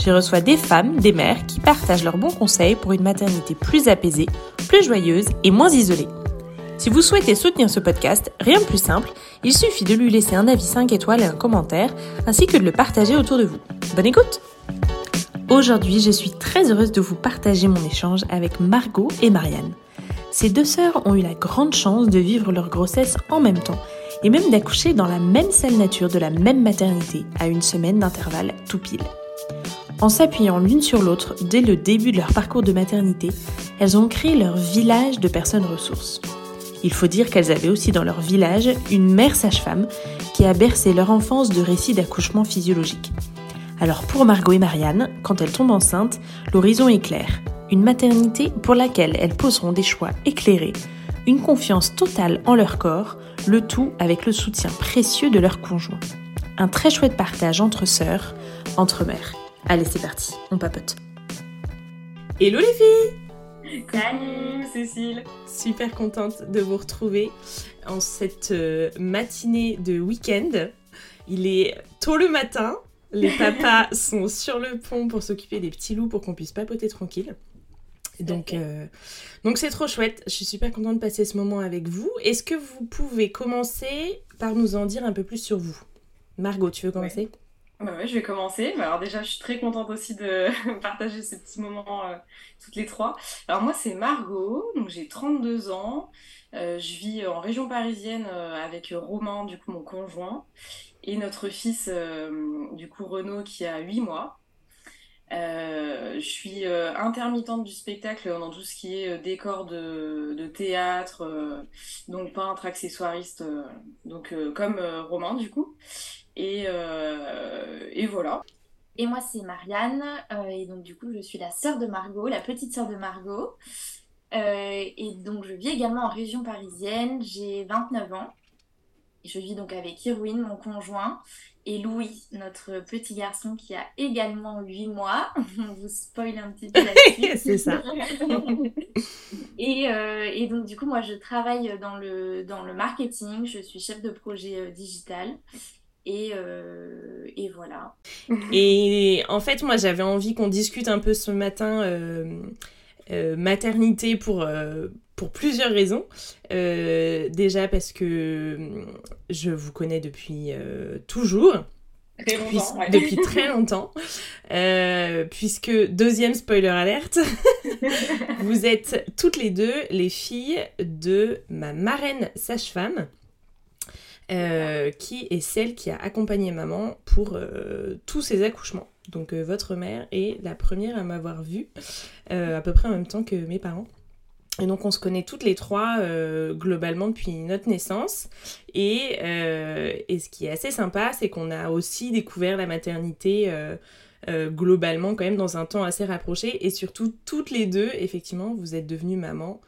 J'y reçois des femmes, des mères qui partagent leurs bons conseils pour une maternité plus apaisée, plus joyeuse et moins isolée. Si vous souhaitez soutenir ce podcast, rien de plus simple, il suffit de lui laisser un avis 5 étoiles et un commentaire, ainsi que de le partager autour de vous. Bonne écoute Aujourd'hui, je suis très heureuse de vous partager mon échange avec Margot et Marianne. Ces deux sœurs ont eu la grande chance de vivre leur grossesse en même temps, et même d'accoucher dans la même salle nature de la même maternité, à une semaine d'intervalle tout pile. En s'appuyant l'une sur l'autre dès le début de leur parcours de maternité, elles ont créé leur village de personnes ressources. Il faut dire qu'elles avaient aussi dans leur village une mère sage-femme qui a bercé leur enfance de récits d'accouchement physiologique. Alors pour Margot et Marianne, quand elles tombent enceintes, l'horizon est clair. Une maternité pour laquelle elles poseront des choix éclairés, une confiance totale en leur corps, le tout avec le soutien précieux de leur conjoint. Un très chouette partage entre sœurs, entre mères. Allez, c'est parti, on papote. Hello les filles Salut Cécile Super contente de vous retrouver en cette euh, matinée de week-end. Il est tôt le matin, les papas sont sur le pont pour s'occuper des petits loups pour qu'on puisse papoter tranquille. Donc, euh, donc c'est trop chouette. Je suis super contente de passer ce moment avec vous. Est-ce que vous pouvez commencer par nous en dire un peu plus sur vous? Margot, tu veux commencer? Bah ouais, je vais commencer. Bah, alors déjà, je suis très contente aussi de partager ce petit moment euh, toutes les trois. Alors moi, c'est Margot, donc j'ai 32 ans. Euh, je vis en région parisienne euh, avec Romain, du coup mon conjoint, et notre fils, du coup Renaud, qui a 8 mois. Je suis intermittente du spectacle dans tout ce qui est décor de, théâtre, donc peintre, accessoiriste, donc comme Romain du coup. Et, euh, voilà. Et moi, c'est Marianne. Euh, et donc, du coup, je suis la sœur de Margot, la petite sœur de Margot. Euh, et donc, je vis également en région parisienne. J'ai 29 ans. Je vis donc avec Irwin, mon conjoint, et Louis, notre petit garçon qui a également 8 mois. On vous spoil un petit peu là-dessus. c'est ça. et, et, donc, du coup, moi, je travaille dans le, dans le marketing. Je suis chef de projet digital. Et, euh, et, voilà. Et en fait, moi, j'avais envie qu'on discute un peu ce matin euh, euh, maternité pour, pour plusieurs raisons. déjà parce que je vous connais depuis toujours. Très Depuis très longtemps. puisque, deuxième spoiler alerte, vous êtes toutes les deux les filles de ma marraine sage-femme. Euh, qui est celle qui a accompagné maman pour euh, tous ses accouchements. Donc euh, votre mère est la première à m'avoir vue à peu près en même temps que mes parents. Et donc on se connaît toutes les trois globalement depuis notre naissance. Et, et, ce qui est assez sympa, c'est qu'on a aussi découvert la maternité globalement quand même dans un temps assez rapproché. Et surtout toutes les deux, effectivement, vous êtes devenues maman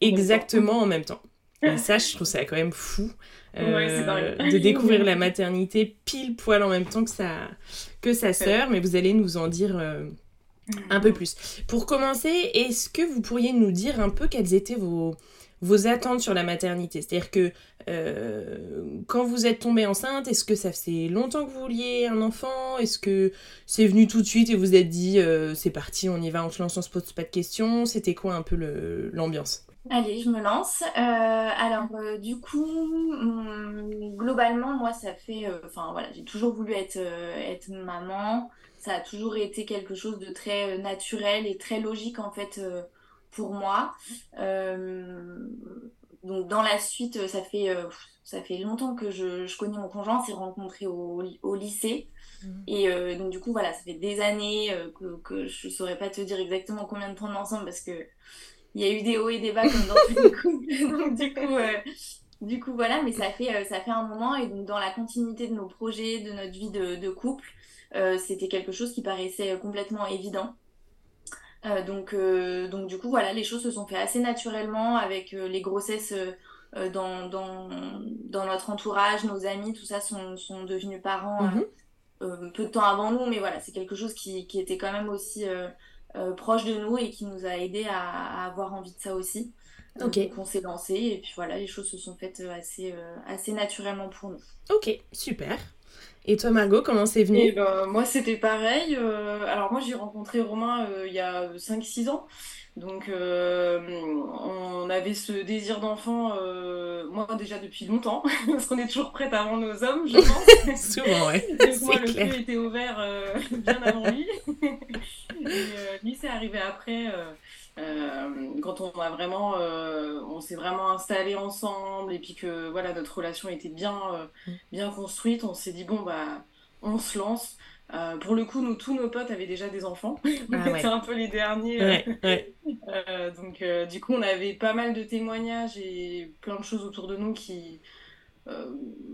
exactement en même temps. Et ça, je trouve ça quand même fou. Euh, de découvrir la maternité pile poil en même temps que sa, que sa sœur, mais vous allez nous en dire euh, un peu plus. Pour commencer, est-ce que vous pourriez nous dire un peu quelles étaient vos, vos attentes sur la maternité? C'est-à-dire que euh, quand vous êtes tombée enceinte, est-ce que ça faisait longtemps que vous vouliez un enfant? Est-ce que c'est venu tout de suite et vous êtes dit c'est parti, on y va, on se lance, on se pose pas de questions? C'était quoi un peu l'ambiance? Allez, je me lance. Euh, alors, euh, du coup, hum, globalement, moi, ça fait. Euh, enfin, voilà, j'ai toujours voulu être, être maman. Ça a toujours été quelque chose de très naturel et très logique, en fait, pour moi. donc, dans la suite, ça fait, ça fait longtemps que je, je connais mon conjoint. On s'est rencontrés au, au lycée. Mmh. Et donc, du coup, voilà, ça fait des années que, que je saurais pas te dire exactement combien de temps on est ensemble parce que il y a eu des hauts et des bas comme dans tous les couples. donc, du coup, euh, du coup, voilà, mais ça fait, euh, ça fait un moment. Et donc, dans la continuité de nos projets, de notre vie de, de couple, euh, c'était quelque chose qui paraissait complètement évident. donc, donc du coup, voilà, les choses se sont fait assez naturellement avec les grossesses dans, dans, dans, notre entourage, nos amis, tout ça sont, sont devenus parents mhm. peu de temps avant nous, mais voilà, c'est quelque chose qui, qui, était quand même aussi proche de nous et qui nous a aidé à, à, avoir envie de ça aussi. Donc on s'est lancé et puis voilà, les choses se sont faites assez, assez naturellement pour nous. Ok, super. Et toi, Margot, comment c'est venu? Eh ben, Moi, c'était pareil. Euh, alors, moi, j'ai rencontré Romain euh, il y a 5-6 ans. Donc, euh, on avait ce désir d'enfant, moi déjà depuis longtemps, parce qu'on est toujours prête avant nos hommes, je pense. Souvent, ouais. Donc, moi, le feu était ouvert bien avant lui. Et lui, c'est arrivé après. Euh, quand on a vraiment, euh, on s'est vraiment installé ensemble et puis que voilà notre relation était bien, euh, mm. bien construite, on s'est dit bon bah on se lance. pour le coup, nous tous nos potes avaient déjà des enfants, ah, ouais. un peu les derniers. donc du coup, on avait pas mal de témoignages et plein de choses autour de nous qui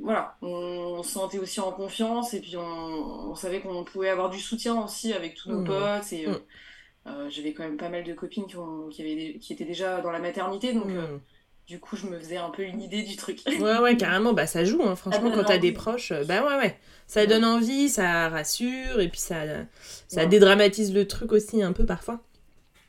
voilà, on, se sentait aussi en confiance et puis on, savait qu'on pouvait avoir du soutien aussi avec tous nos mm. potes et mm. Euh, j'avais quand même pas mal de copines qui, ont, qui, avaient, qui étaient déjà dans la maternité, donc euh, hmm. du coup, je me faisais un peu une idée du truc. ouais, ouais, carrément, bah ça joue, hein. franchement, quand t'as des proches, euh, bah ouais, ouais, ça donne envie, ça rassure, et puis ça, ça dédramatise le truc aussi un peu parfois.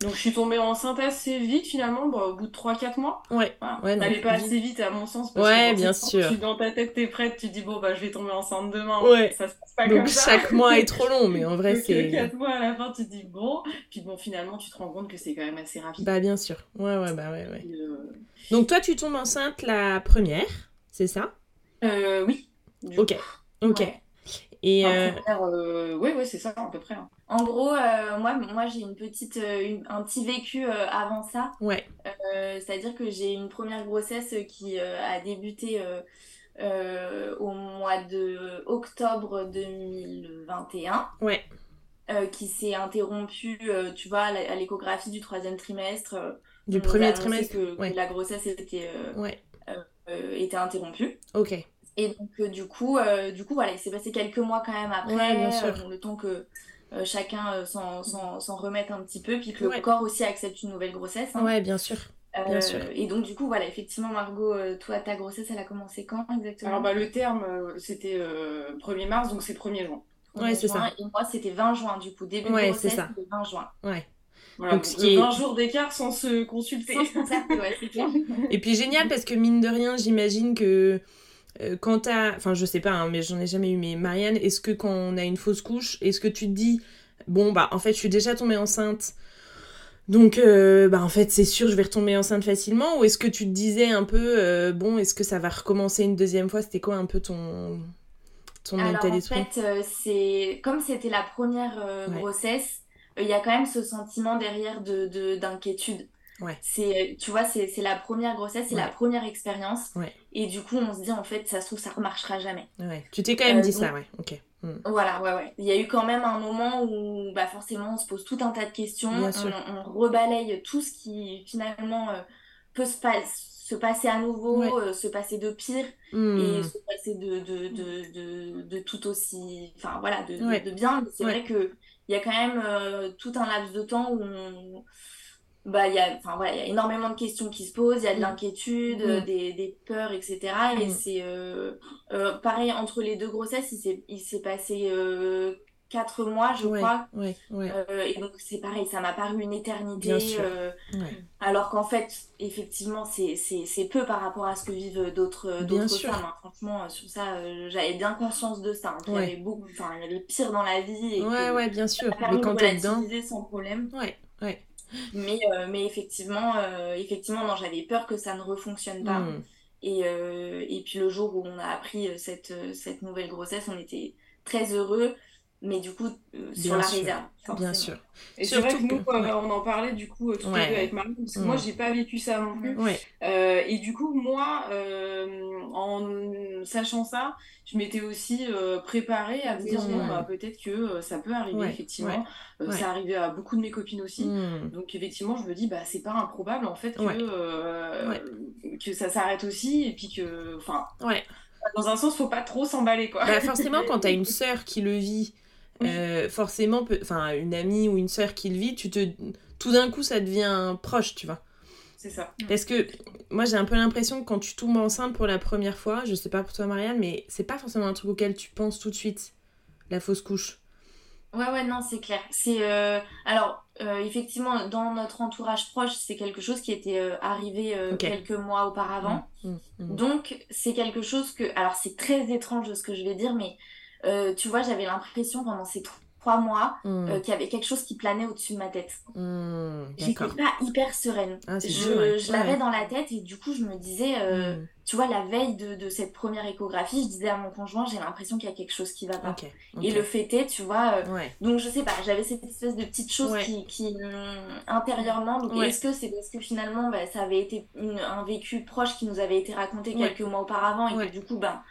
Donc je suis tombée enceinte assez vite finalement, au bout de 3-4 mois. Ouais. ouais Elle pas assez vite à mon sens. Parce ouais, bien sûr. Tu, dans ta tête, t'es prête, tu dis bon bah je vais tomber enceinte demain. Ouais. Ça se passe pas Donc, comme ça. chaque mois est trop long, mais en vrai c'est. 4 mois à la fin, tu te dis bon. Puis bon, finalement, tu te rends compte que c'est quand même assez rapide. Bah bien sûr. Ouais, ouais, bah ouais, ouais. Euh, Donc toi, tu tombes enceinte la première, c'est ça? Euh, oui. Ok. Ok. Et euh... euh... oui, oui, c'est ça à peu près. Hein. En gros, euh, moi, moi j'ai une petite, euh, un petit vécu avant ça. Ouais. C'est-à-dire que j'ai une première grossesse qui a débuté au mois de octobre 2021. Ouais. qui s'est interrompue, tu vois, à l'échographie du troisième trimestre. du premier trimestre. Que, que, la grossesse était, ouais. était interrompue. Ok. Et donc, euh, du, coup, euh, du coup, voilà, il s'est passé quelques mois quand même après, bien sûr. Euh, le temps que chacun s'en remette un petit peu, puis que le corps aussi accepte une nouvelle grossesse. Hein. Ouais, bien sûr. Bien sûr. Et donc, du coup, voilà, effectivement, Margot, toi, ta grossesse, elle a commencé quand exactement? Alors, bah, le terme, c'était 1er mars, donc c'est 1er juin. Ouais, c'est ça. Et moi, c'était 20 juin, du coup. Début de grossesse, c'était 20 juin. Ouais. Voilà, donc, ce 20 jours d'écart sans se consulter. Sans se ouais, c'est clair. Et puis, génial, parce que mine de rien, j'imagine que euh, quand t'as. Enfin, je sais pas, hein, mais j'en ai jamais eu. Mais Marianne, est-ce que quand on a une fausse couche, est-ce que tu te dis, bon, bah, en fait, je suis déjà tombée enceinte. Donc, euh, bah, en fait, c'est sûr, je vais retomber enceinte facilement. Ou est-ce que tu te disais un peu, euh, bon, est-ce que ça va recommencer une deuxième fois C'était quoi un peu ton, ton Alors, en fait, c'est comme c'était la première grossesse, il y a quand même ce sentiment derrière de d'inquiétude. Ouais. C'est, tu vois, c'est, la première grossesse, c'est la première expérience. Ouais. Et du coup, on se dit, en fait, ça se trouve, ça remarchera jamais. Ouais. Tu t'es quand même euh, dit ça, ouais. Ok. Hmm. Voilà, ouais, ouais. Il y a eu quand même un moment où, bah, forcément, on se pose tout un tas de questions. On, on, rebalaye tout ce qui, finalement, euh, peut se, se passer à nouveau, euh, se passer de pire hmm. et se passer de, de, de, de, de tout aussi. Enfin, voilà, de, de, bien. C'est vrai qu'il y a quand même tout un laps de temps où on bah, il y a, enfin, voilà, y a énormément de questions qui se posent, il y a de mm. l'inquiétude, mm. des, des, peurs, etc. Et mm. c'est euh, euh, pareil, entre les deux grossesses, il s'est passé euh, 4 mois, je crois. Ouais, ouais. Euh, et donc, c'est pareil, ça m'a paru une éternité. Euh, alors qu'en fait, effectivement, c'est peu par rapport à ce que vivent d'autres femmes. Hein. Franchement, sur ça, j'avais bien conscience de ça. Hein, il y avait beaucoup, enfin, il y avait pire dans la vie. Et ouais, ouais, bien sûr. Mais quand t'es dedans. sans problème. Ouais, ouais. Mais, euh, mais effectivement, euh, effectivement non, j'avais peur que ça ne refonctionne pas. Hmm. Et, euh, et puis le jour où on a appris cette, cette nouvelle grossesse, on était très heureux mais du coup sur la réserve bien sûr et c'est vrai que nous on en parlait du coup tout les deux avec Marie parce que moi hmm. j'ai pas vécu ça non plus et du coup moi en sachant ça je m'étais aussi préparée à me dire bon bah, peut-être que ça peut arriver effectivement euh, ça arrivait à beaucoup de mes copines aussi. Hmm. Donc effectivement, je me dis, bah, c'est pas improbable en fait que, euh, que ça s'arrête aussi. Et puis que, enfin, dans un sens, faut pas trop s'emballer. quoi. Bah, forcément, quand t'as une sœur qui le vit, euh, forcément, enfin, une amie ou une sœur qui le vit, tu te tout d'un coup, ça devient proche, tu vois. C'est ça. Parce que moi, j'ai un peu l'impression que quand tu tombes enceinte pour la première fois, je sais pas pour toi, Marianne, mais c'est pas forcément un truc auquel tu penses tout de suite, la fausse couche. Ouais, ouais, non, c'est clair. C'est euh, alors euh, effectivement dans notre entourage proche, c'est quelque chose qui était euh, arrivé quelques mois auparavant. Mmh, mmh, mmh. Donc c'est quelque chose que alors c'est très étrange ce que je vais dire, mais tu vois, j'avais l'impression pendant ces trois mois hmm. euh, qu'il y avait quelque chose qui planait au-dessus de ma tête. Mmh, J'étais pas hyper sereine. Ah, je, l'avais dans la tête et du coup je me disais, euh, hmm. tu vois, la veille de, de, cette première échographie, je disais à mon conjoint, j'ai l'impression qu'il y a quelque chose qui va pas. Et le fait est, tu vois, euh, donc je sais pas, j'avais cette espèce de petite chose qui, qui intérieurement, donc est-ce que c'est parce que finalement bah, ça avait été un vécu proche qui nous avait été raconté quelques mois auparavant et que du coup, ben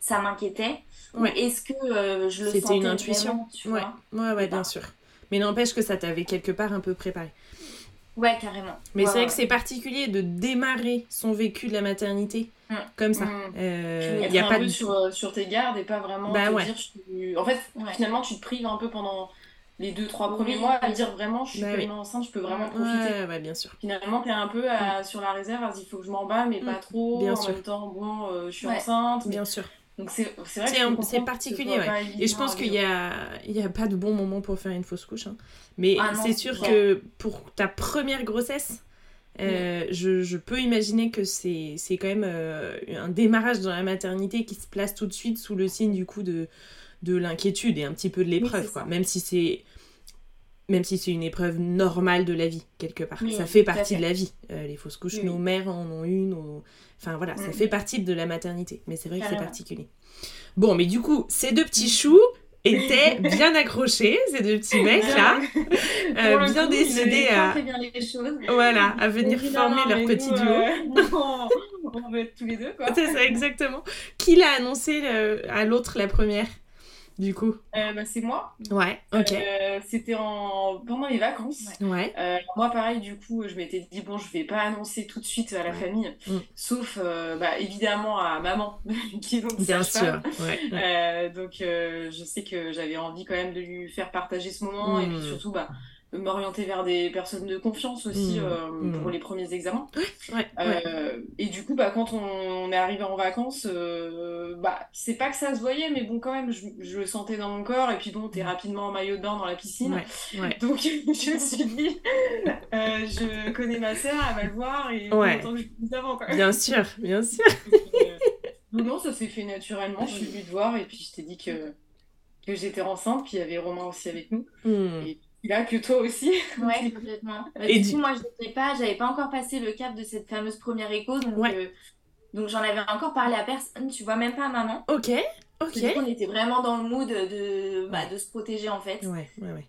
ça m'inquiétait. Ouais. Est-ce que euh, je le C'était une intuition tu ouais. ouais, ouais, bien sûr. Mais n'empêche que ça t'avait quelque part un peu préparé. Ouais, carrément. Mais c'est vrai que c'est particulier de démarrer son vécu de la maternité mm. comme ça. Mm. Euh, il y a pas un peu sur, euh, sur, tes gardes et pas vraiment bah, te dire. En fait, finalement, tu te prives un peu pendant les deux trois premiers mois à dire vraiment je suis bah, enceinte je peux vraiment profiter ouais, bien sûr finalement t'es un peu mm. sur la réserve il faut que je m'en bats mais pas trop bien en même temps bon je suis enceinte bien sûr donc c'est vrai c'est particulier, ouais. Et je pense qu'il n'y a, il a pas de bon moment pour faire une fausse couche. Hein. Mais ah c'est sûr que pour ta première grossesse, euh, je, je, peux imaginer que c'est quand même euh, un démarrage dans la maternité qui se place tout de suite sous le signe du coup de, de l'inquiétude et un petit peu de l'épreuve. quoi Même si c'est même si c'est une épreuve normale de la vie, quelque part. ça fait partie de la vie. Euh, les fausses couches, nos mères en ont une. Enfin voilà, ça mm. fait partie de la maternité. Mais c'est vrai que c'est particulier. Bon, mais du coup, ces deux petits choux étaient bien accrochés, ces deux petits mecs là, euh, bien décidés à, voilà, à venir former leur petit duo. Euh, on va être tous les deux quoi. C'est ça exactement. Qui l'a annoncé à l'autre la première? Du coup euh, bah, C'est moi. Ouais, ok. Euh, c'était en... pendant les vacances. Ouais. Euh, moi, pareil, du coup, je m'étais dit, bon, je vais pas annoncer tout de suite à la famille, mm. sauf bah, évidemment à maman, qui est donc Bien sûr. Ouais, donc, je sais que j'avais envie quand même de lui faire partager ce moment, et puis mm. surtout, bah, m'orienter vers des personnes de confiance aussi mmh. Euh, mmh. pour les premiers examens. Euh, et du coup, bah, quand on, est arrivé en vacances, euh, bah, c'est pas que ça se voyait, mais bon, quand même, je, le sentais dans mon corps. Et puis bon, t'es mmh. rapidement en maillot de bain dans la piscine. Donc, je me suis dit, je connais ma sœur, elle va le voir, et autant que je avant. Quoi. Bien sûr, bien sûr. non, non, ça s'est fait naturellement. Je suis venue te voir, et puis je t'ai dit que, que j'étais enceinte, puis il y avait Romain aussi avec nous. Et Là, que toi aussi. Ouais, complètement. Bah, et du coup, moi, je n'étais pas, j'avais pas encore passé le cap de cette fameuse première écho, donc, euh, donc j'en avais encore parlé à personne, tu vois, même pas à maman. Ok, ok. on était vraiment dans le mood de, bah, de se protéger en fait. Ouais, ouais, ouais.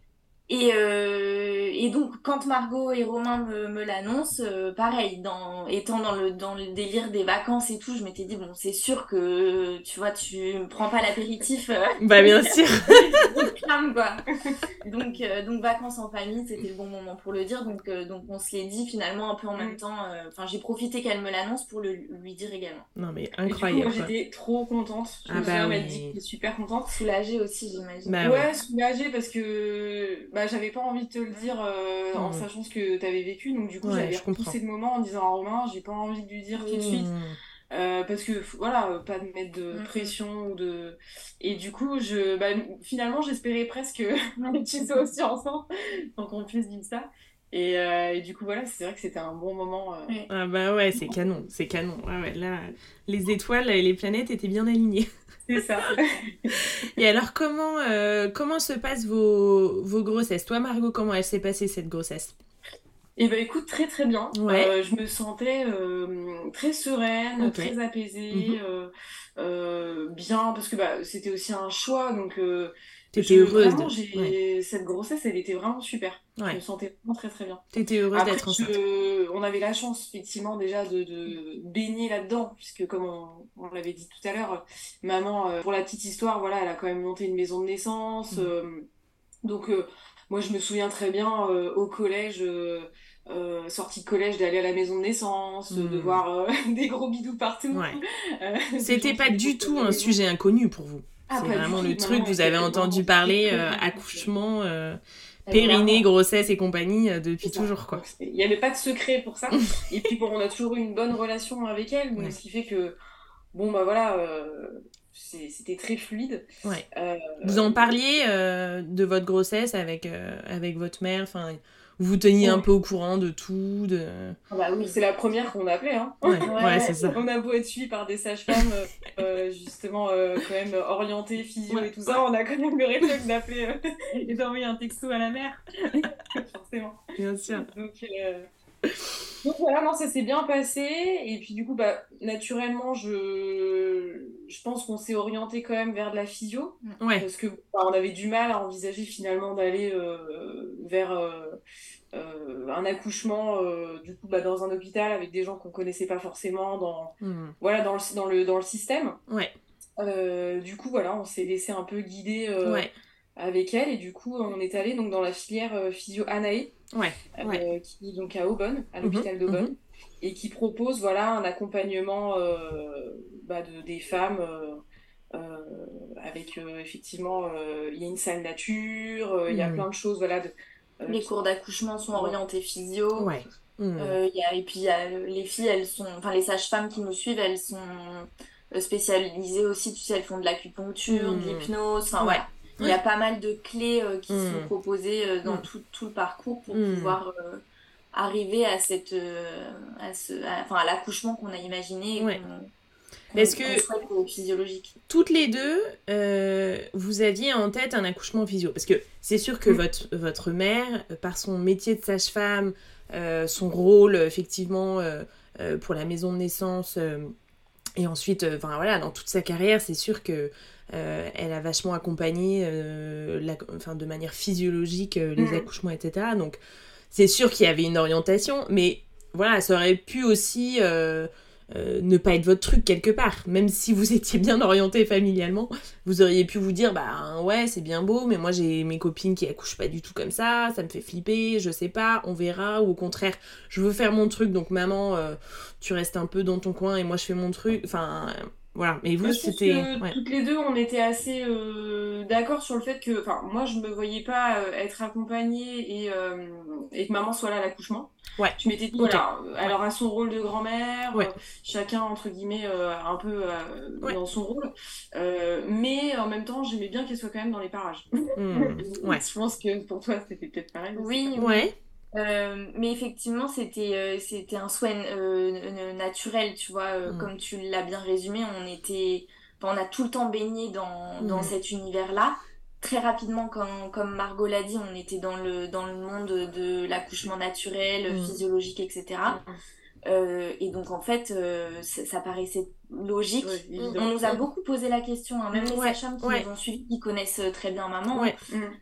Et, euh, et donc, quand Margot et Romain me, me l'annoncent, euh, pareil, dans, étant dans le, dans le délire des vacances et tout, je m'étais dit, bon, c'est sûr que, tu vois, tu me prends pas l'apéritif. Euh, bah, bien sûr. quoi. donc, donc, vacances en famille, c'était le bon moment pour le dire. Donc, donc on se l'est dit finalement un peu en même mm. temps. Enfin, j'ai profité qu'elle me l'annonce pour le, lui dire également. Non, mais incroyable. J'étais trop contente. Je ah bah me super contente. Soulagée aussi, j'imagine. Bah ouais, soulagée parce que bah, j'avais pas envie de te le dire euh, en mmh. sachant ce que tu avais vécu. Donc, du coup, j'avais repoussé le moment en disant à Romain, j'ai pas envie de lui dire tout de suite. Mmh. Euh, parce que voilà, pas de mettre de mmh. pression ou de. Et du coup, je, bah, finalement, j'espérais presque que tu sois aussi ensemble pour qu'on puisse dire ça. Et, euh, et, du coup, voilà, c'est vrai que c'était un bon moment. Ah bah ouais, c'est canon, c'est canon. ouais, là, les étoiles et les planètes étaient bien alignées. C'est ça. Et alors, comment, euh, comment se passent vos, vos grossesses? Toi, Margot, comment elle s'est passée cette grossesse? Eh ben écoute, très très bien. Euh, je me sentais euh, très sereine, très apaisée, mhm. bien, parce que bah, c'était aussi un choix, donc T'étais heureuse de... Cette grossesse, elle était vraiment super. Je me sentais vraiment très très bien. T'étais heureuse d'être enceinte. On avait la chance, effectivement, déjà de, de baigner là-dedans, puisque comme on, l'avait dit tout à l'heure, maman, euh, pour la petite histoire, voilà, elle a quand même monté une maison de naissance. Mm. Euh, donc, euh, moi, je me souviens très bien au collège. sortie de collège d'aller à la maison de naissance, de mm. voir des gros bidous partout. C'était pas du tout un sujet inconnu pour vous. Ah, c'est vraiment le truc, vous avez entendu parler, euh, accouchement. Euh, périnée, grossesse et compagnie depuis toujours, quoi. Il n'y avait pas de secret pour ça. et puis, bon, on a toujours eu une bonne relation avec elle, donc ce qui fait que, bon, bah voilà, c'était très fluide. Ouais. Vous en parliez de votre grossesse avec, avec votre mère, enfin vous vous teniez un peu au courant de tout de... Ah bah oui, c'est la première qu'on appelait. Hein. Ouais, c'est ça. On a beau être suivi par des sages-femmes, euh, euh, justement, euh, quand même orientées, physio et tout ça, on a quand même le réflexe d'appeler et d'envoyer un texto à la mère. Forcément. Bien sûr. Donc, donc voilà, non, ça s'est bien passé. Et puis du coup, bah, naturellement, je, je pense qu'on s'est orienté quand même vers de la physio. Ouais. Parce que on avait du mal à envisager finalement d'aller euh, vers euh, euh, un accouchement du coup bah, dans un hôpital avec des gens qu'on connaissait pas forcément dans, hmm. voilà, dans, le, dans, le, dans le système. Ouais. du coup, voilà, on s'est laissé un peu guider avec elle. Et du coup, on est allé donc, dans la filière physio Anae. Ouais, euh, qui est donc à Aubonne, à l'hôpital mhm, d'Aubonne, mhm. et qui propose voilà, un accompagnement euh, bah, de, des femmes euh, avec effectivement, il y a une salle nature, il y a mhm. plein de choses. Voilà, de, les cours d'accouchement sont orientés physio. Ouais. Y a, et puis y a, les filles, elles sont, enfin les sages-femmes qui nous suivent, elles sont spécialisées aussi, tu sais, elles font de l'acupuncture, de l'hypnose, enfin ouais. Il y a pas mal de clés euh, qui sont mm. proposées euh, dans mm. tout, tout, le parcours pour mm. pouvoir euh, arriver à, cette, à, ce, enfin, à l'accouchement qu'on a imaginé. Est-ce que physiologique. toutes les deux, vous aviez en tête un accouchement physio? Parce que c'est sûr que votre, votre mère, par son métier de sage-femme, son rôle effectivement pour la maison de naissance, et ensuite, enfin voilà, dans toute sa carrière, c'est sûr que euh, elle a vachement accompagné euh, la, enfin, de manière physiologique euh, les mm. accouchements, etc. Donc c'est sûr qu'il y avait une orientation, mais voilà, ça aurait pu aussi ne pas être votre truc quelque part. Même si vous étiez bien orienté familialement, vous auriez pu vous dire bah ouais, c'est bien beau, mais moi j'ai mes copines qui accouchent pas du tout comme ça, ça me fait flipper, je sais pas, on verra. Ou au contraire, je veux faire mon truc, donc maman, tu restes un peu dans ton coin et moi je fais mon truc. Enfin, voilà, mais vous, c'était. Toutes les deux, on était assez euh, d'accord sur le fait que. Enfin, moi, je me voyais pas euh, être accompagnée et, euh, et, que maman soit là à l'accouchement. Ouais. Je m'étais dit, voilà, elle aura son rôle de grand-mère, chacun, entre guillemets, un peu dans son rôle. mais en même temps, j'aimais bien qu'elle soit quand même dans les parages. Ouais. je pense que pour toi, c'était peut-être pareil. Oui, ouais. Euh, mais effectivement, c'était euh, c'était un souhait euh, naturel, tu vois, mm. comme tu l'as bien résumé, on était on a tout le temps baigné dans, dans mm. cet univers-là. Très rapidement, comme, comme Margot l'a dit, on était dans le, dans le monde de l'accouchement naturel, mm. physiologique, etc. et donc, en fait, ça, paraissait logique. on, nous a beaucoup posé la question, hein, même les sages-femmes qui nous ont suivis, qui connaissent très bien maman,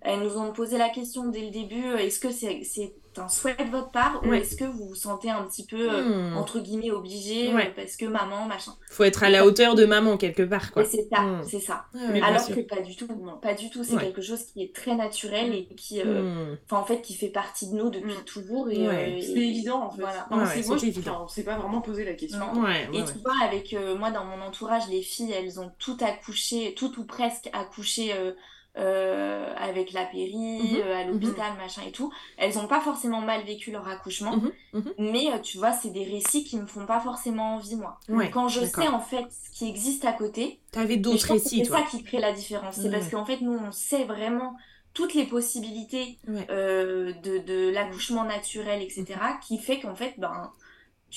elles nous ont posé la question dès le début, est-ce que c'est un souhait de votre part ou est-ce que vous vous sentez un petit peu euh, hmm. entre guillemets obligé euh, parce que maman machin. Faut être à la hauteur de maman quelque part quoi. C'est ça hmm. c'est ça. Alors que pas du tout non pas du tout. C'est quelque chose qui est très naturel et qui euh, hmm. en fait qui fait partie de nous depuis toujours et, c'est évident en fait. voilà. moi on s'est pas vraiment posé la question. Et tu vois avec moi dans mon entourage les filles elles ont tout accouché tout ou presque accouché euh, avec la péri, mhm, euh, à mhm. l'hôpital, machin et tout. Elles n'ont pas forcément mal vécu leur accouchement, mhm, mais euh, tu vois, c'est des récits qui me font pas forcément envie, moi. Quand je sais en fait ce qui existe à côté, t'avais d'autres récits. C'est ça qui crée la différence. C'est parce qu'en fait, nous, on sait vraiment toutes les possibilités de, de l'accouchement naturel, etc., qui fait qu'en fait, ben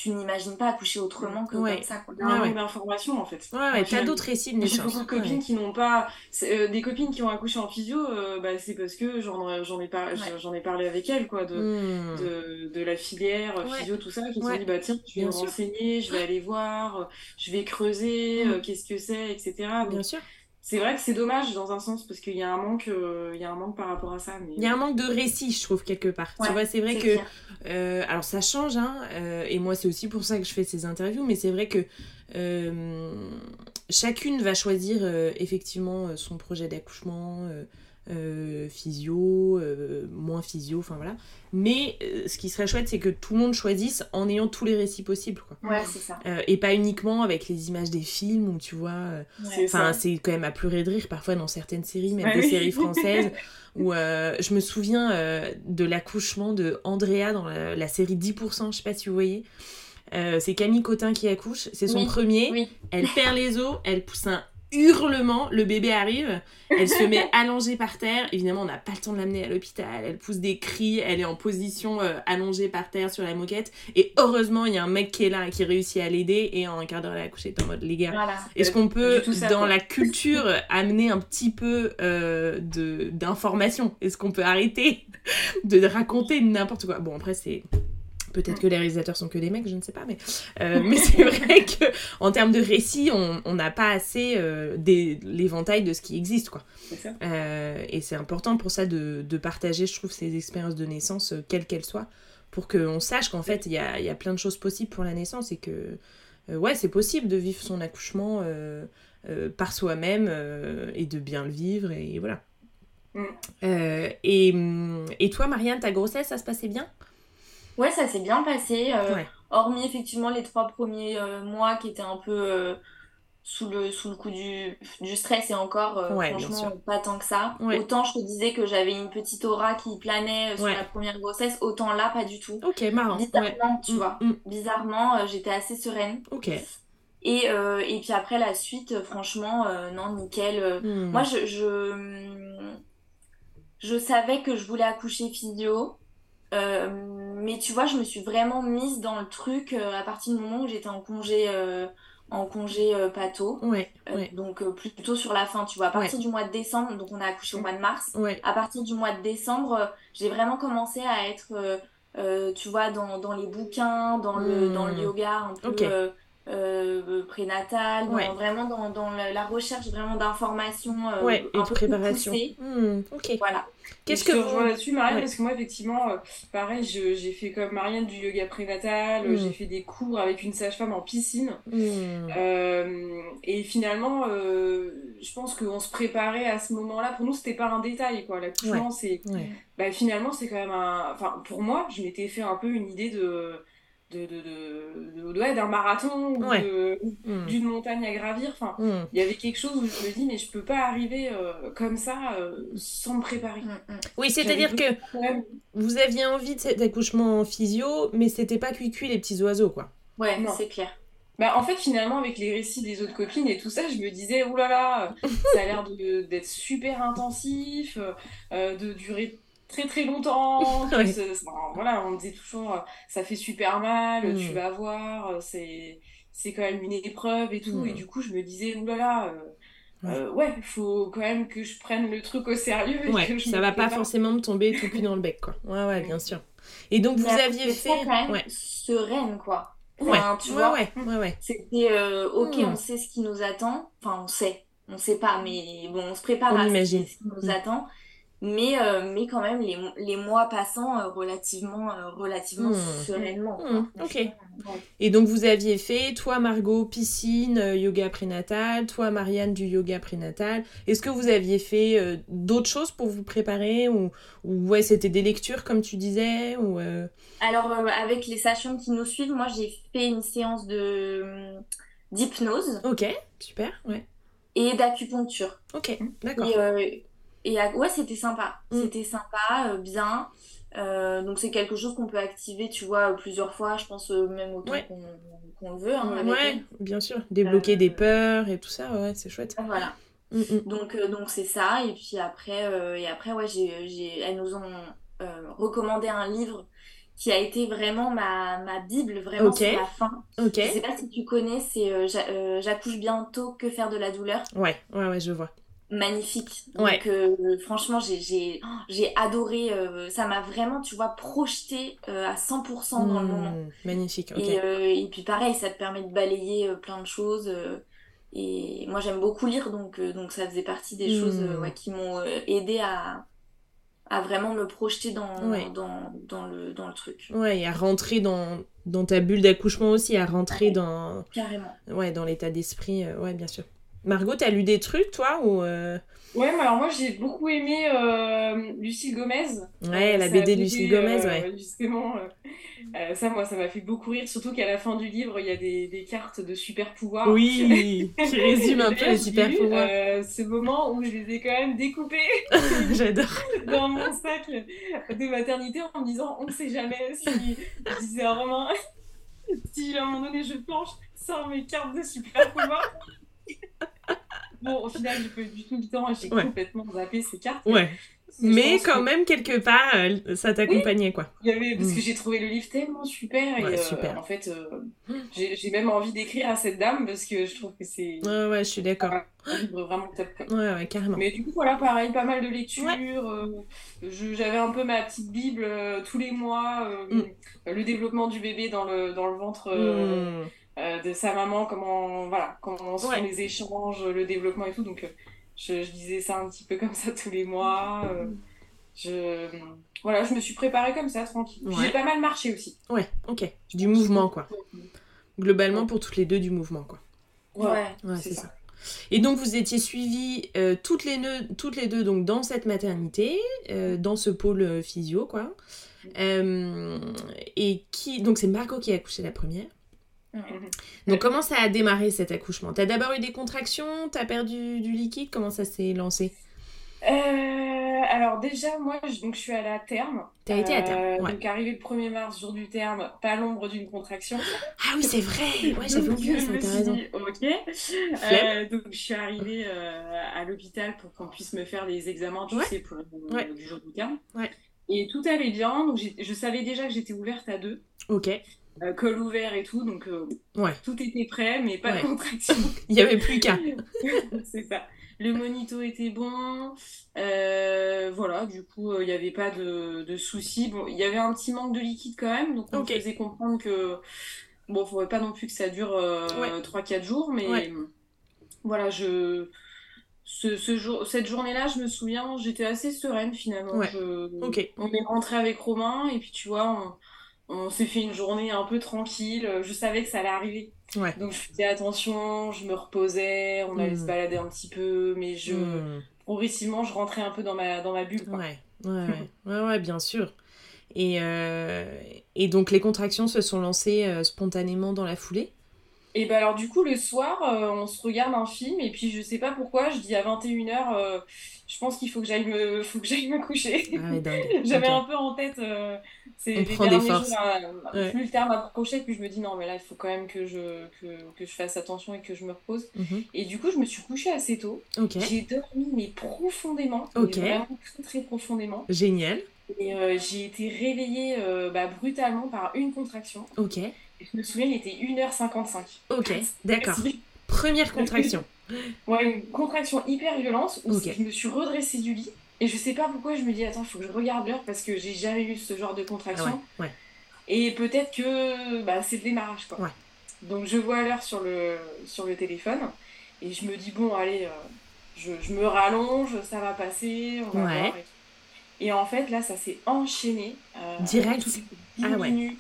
tu n'imagines pas accoucher autrement que comme ça. Quoi. Il y a ouais, d'informations en fait. Ouais, ouais, t'as d'autres récits de naissance. J'ai beaucoup de copines qui n'ont pas. Euh, des copines qui ont accouché en physio, euh, bah, c'est parce que j'en, j'en, ai, par... j'en ai parlé avec elles, quoi, de, de, de, la filière physio, tout ça, qui se sont dit, bah tiens, je vais me renseigner, je vais aller voir, je vais creuser, euh, qu'est-ce que c'est, etc. Bien sûr c'est vrai que c'est dommage dans un sens parce qu'il y a un manque euh, il y a un manque par rapport à ça mais... il y a un manque de récit je trouve quelque part. Tu vois c'est vrai que euh, alors ça change hein, euh, et moi c'est aussi pour ça que je fais ces interviews mais c'est vrai que chacune va choisir effectivement son projet d'accouchement euh, physio, euh, moins physio, enfin voilà. Mais euh, ce qui serait chouette, c'est que tout le monde choisisse en ayant tous les récits possibles. Quoi. Ouais, c'est ça. et pas uniquement avec les images des films où tu vois. Enfin, c'est quand même à pleurer de rire parfois dans certaines séries, même des séries françaises. où je me souviens de l'accouchement de Andrea dans la, série 10%, je sais pas si vous voyez. c'est Camille Cotin qui accouche, c'est son premier. Elle perd les os, elle pousse un hurlement, le bébé arrive, elle se met allongée par terre, évidemment on n'a pas le temps de l'amener à l'hôpital, elle pousse des cris, elle est en position euh, allongée par terre sur la moquette, et heureusement il y a un mec qui est là et qui réussit à l'aider, et en un quart d'heure elle a accouché, en mode les gars, est-ce qu'on peut dans la culture amener un petit peu euh, d'information Est-ce qu'on peut arrêter de raconter n'importe quoi? Bon après c'est Peut-être que les réalisateurs sont que des mecs, je ne sais pas, mais, euh, mais c'est vrai que en termes de récit, on n'a pas assez euh, l'éventail de ce qui existe, quoi. Euh, et c'est important pour ça de, de, partager, je trouve, ces expériences de naissance, euh, quelles qu'elles soient, pour qu'on sache qu'en fait, il y a, y a, plein de choses possibles pour la naissance et que, ouais, c'est possible de vivre son accouchement par soi-même et de bien le vivre, et voilà. Mm. et, et toi, Marianne, ta grossesse, ça se passait bien? Ouais, ça s'est bien passé. Euh, hormis effectivement les trois premiers euh, mois qui étaient un peu euh, sous le, sous le coup du, du stress et encore, franchement, pas tant que ça. Autant je te disais que j'avais une petite aura qui planait sur la première grossesse, autant là, pas du tout. Ok, marrant. Bizarrement, tu mm, vois. Mm. Bizarrement, j'étais assez sereine. Ok. Et, et puis après la suite, franchement, non, nickel. Mm. Moi, je, je, je savais que je voulais accoucher physio. Euh, mais tu vois, je me suis vraiment mise dans le truc euh, à partir du moment où j'étais en congé, euh, en congé pato. Ouais, donc plutôt sur la fin, tu vois. À partir du mois de décembre, donc on a accouché au mois de mars. À partir du mois de décembre, j'ai vraiment commencé à être, tu vois, dans, dans, les bouquins, dans, le, dans le hmm. yoga un peu. Euh, prénatal, vraiment dans, dans, la recherche vraiment d'informations euh, et de préparation. Hmm, ok. Voilà. Qu'est-ce que je vois là-dessus, Marianne Parce que moi, effectivement, euh, pareil, j'ai fait comme Marianne du yoga prénatal, hmm. j'ai fait des cours avec une sage-femme en piscine. Hmm. et finalement, je pense qu'on se préparait à ce moment-là. Pour nous, c'était pas un détail, quoi. L'accouchement, c'est. Bah, finalement, c'est quand même un. Enfin, pour moi, je m'étais fait un peu une idée de de, de, de, d'un marathon ou mm. d'une montagne à gravir. Enfin, mm. il y avait quelque chose où je me dis, mais je peux pas arriver euh, comme ça euh, sans me préparer. Mm, oui, c'est-à-dire que vous aviez envie de cet accouchement physio, mais c'était pas cuit-cuit les petits oiseaux, quoi. Ouais, c'est clair. Bah, en fait, finalement, avec les récits des autres copines et tout ça, je me disais, oulala, ça a l'air d'être super intensif, euh, de durer très très longtemps. voilà, on me disait toujours, euh, ça fait super mal, tu mm. vas voir, euh, c'est, c'est quand même une épreuve et tout. Et mm. du coup, je me disais, oulala, euh, ouais, il faut quand même que je prenne le truc au sérieux. Et que je ça va pas forcément me tomber tout cuit dans le bec, quoi. Ouais, ouais, bien sûr. Et donc, vous aviez fait. quand même ouais. sereine, quoi. ouais, tu vois, ouais, ouais, ouais. C'était, ok, mm. on sait ce qui nous attend. Enfin, on sait. On sait pas, mais bon, on se prépare à ce qui nous attend mais, euh, mais quand même les, les mois passant euh, relativement, euh, relativement hmm. sereinement. Hmm. Ok. Et donc vous aviez fait, toi Margot, piscine, yoga prénatal, toi Marianne du yoga prénatal. Est-ce que vous aviez fait d'autres choses pour vous préparer ou, ou ouais, c'était des lectures comme tu disais ou Alors avec les sages qui nous suivent, moi j'ai fait une séance de d'hypnose. Ok, super, ouais. Et d'acupuncture. Ok, d'accord. Et ouais, c'était sympa. Mm. C'était sympa, euh, bien. Euh, donc c'est quelque chose qu'on peut activer, tu vois, plusieurs fois, je pense euh, même autant qu'on le veut. Hein, ouais, bien sûr. Débloquer des peurs et tout ça, ouais, c'est chouette. Voilà. Mm, mm. Donc donc c'est ça. Et puis après, et après ouais, j'ai, elles nous ont recommandé un livre qui a été vraiment ma, ma bible, vraiment sur la fin. Ok. Je sais pas si tu connais, c'est J'accouche bientôt, que faire de la douleur. Ouais, ouais, ouais, je vois magnifique. Donc euh, franchement, j'ai j'ai adoré. Euh, ça m'a vraiment, tu vois, projeté euh, à 100% dans le hmm, moment. Magnifique. Et, et, puis pareil, ça te permet de balayer plein de choses. et moi, j'aime beaucoup lire, donc donc ça faisait partie des choses hmm. ouais, qui m'ont aidé à à vraiment me projeter dans, dans, dans, le, dans le truc. Ouais, et à rentrer dans, dans ta bulle d'accouchement aussi, à rentrer dans... Carrément. Ouais, dans l'état d'esprit, ouais, bien sûr. Margot, t'as lu des trucs, toi ou Ouais, mais alors moi j'ai beaucoup aimé euh, Lucille Gomez. Ouais, la BD Lucille Gomez, ouais. Justement, euh, ça, moi, ça m'a fait beaucoup rire, surtout qu'à la fin du livre, il y a des, des cartes de super pouvoirs. Oui, qui résument un peu les super pouvoirs. Euh, ce moment où je les ai quand même découpés. J'adore. dans mon sac de maternité en me disant on ne sait jamais si. Je disais à Romain, si à un moment donné je planche sans mes cartes de super pouvoirs. Bon, au final, j'ai pas du tout le temps, j'ai complètement zappé ces cartes. Ouais. Mais quand même, quelque part, euh, ça t'accompagnait, quoi. Il y avait... Parce mm. que j'ai trouvé le livre tellement super. Et euh, en fait, euh, j'ai même envie d'écrire à cette dame parce que je trouve que c'est. Ouais, ouais, je suis d'accord. Un livre vraiment top. Ouais, ouais, carrément. Mais du coup, voilà, pareil, pas mal de lectures. J'avais un peu ma petite Bible tous les mois. Mm. Le développement du bébé dans le, dans le ventre. Mm. De sa maman, comment, voilà, comment sont les échanges, le développement et tout. Donc, je, je, disais ça un petit peu comme ça tous les mois. Euh, je, voilà, je me suis préparée comme ça, tranquille. J'ai pas mal marché aussi. Ouais, ok. Du mouvement, quoi. Globalement, pour toutes les deux, du mouvement, quoi. Ouais, c'est ça. Et donc vous étiez suivies euh, toutes, les toutes les deux donc dans cette maternité, euh, dans ce pôle physio quoi. et qui donc c'est Margot qui a accouché la première. Donc comment ça a démarré cet accouchement? T'as d'abord eu des contractions? T'as perdu du liquide? Comment ça s'est lancé? Euh, alors déjà, moi, je, donc, je suis à terme. T'as été à terme, euh, Donc arrivé le 1er mars, jour du terme, pas l'ombre d'une contraction. Ah oui, c'est vrai Ouais, j'avais oublié ça, t'as raison. ok. Euh, donc je suis arrivée à l'hôpital pour qu'on puisse me faire des examens, tu sais, pour le jour du terme. Et tout allait bien, donc je savais déjà que j'étais ouverte à deux. Ok. Euh, col ouvert et tout, donc euh, tout était prêt, mais pas de contraction. Il n'y avait plus qu'à. c'est ça. Le monito était bon, euh, voilà, du coup, il n'y avait pas de, de soucis. Bon, il y avait un petit manque de liquide quand même, donc on faisait comprendre que, bon, il ne faudrait pas non plus que ça dure 3-4 jours, mais voilà, je... Ce, ce jour, cette journée-là, je me souviens, j'étais assez sereine finalement. Je... On est rentré avec Romain, et puis tu vois, on on s'est fait une journée un peu tranquille. Je savais que ça allait arriver. Donc je faisais attention, je me reposais, on allait se hmm. balader un petit peu, mais je hmm. progressivement je rentrais un peu dans ma, dans ma bulle. Ouais. Ouais, ouais. ouais, bien sûr. Et, euh, et donc les contractions se sont lancées euh, spontanément dans la foulée? Et bah alors du coup le soir euh, on se regarde un film et puis je sais pas pourquoi je dis à 21h je pense qu'il faut que j'aille me faut que j'aille me coucher. Ah, J'avais un peu en tête euh, c'est les derniers jours plus le terme approchait puis je me dis non mais là il faut quand même que je que, que je fasse attention et que je me repose. Mhm. Et du coup je me suis couchée assez tôt. J'ai dormi mais profondément, vraiment très très profondément. Génial. Et euh, j'ai été réveillée euh, bah, brutalement par une contraction. Ok. Je me souviens, il était 1h55. Ok, d'accord. Première contraction. Ouais, une contraction hyper violente où je me suis redressée du lit. Et je sais pas pourquoi je me dis, attends, il faut que je regarde l'heure parce que j'ai jamais eu ce genre de contraction. ouais, Et peut-être que bah, c'est le démarrage. Quoi. Donc je vois l'heure sur le, sur le téléphone et je me dis, bon, allez, euh, je, je, me rallonge, ça va passer, on va voir. Et... en fait, là, ça s'est enchaîné. Euh, Direct. Ah ouais.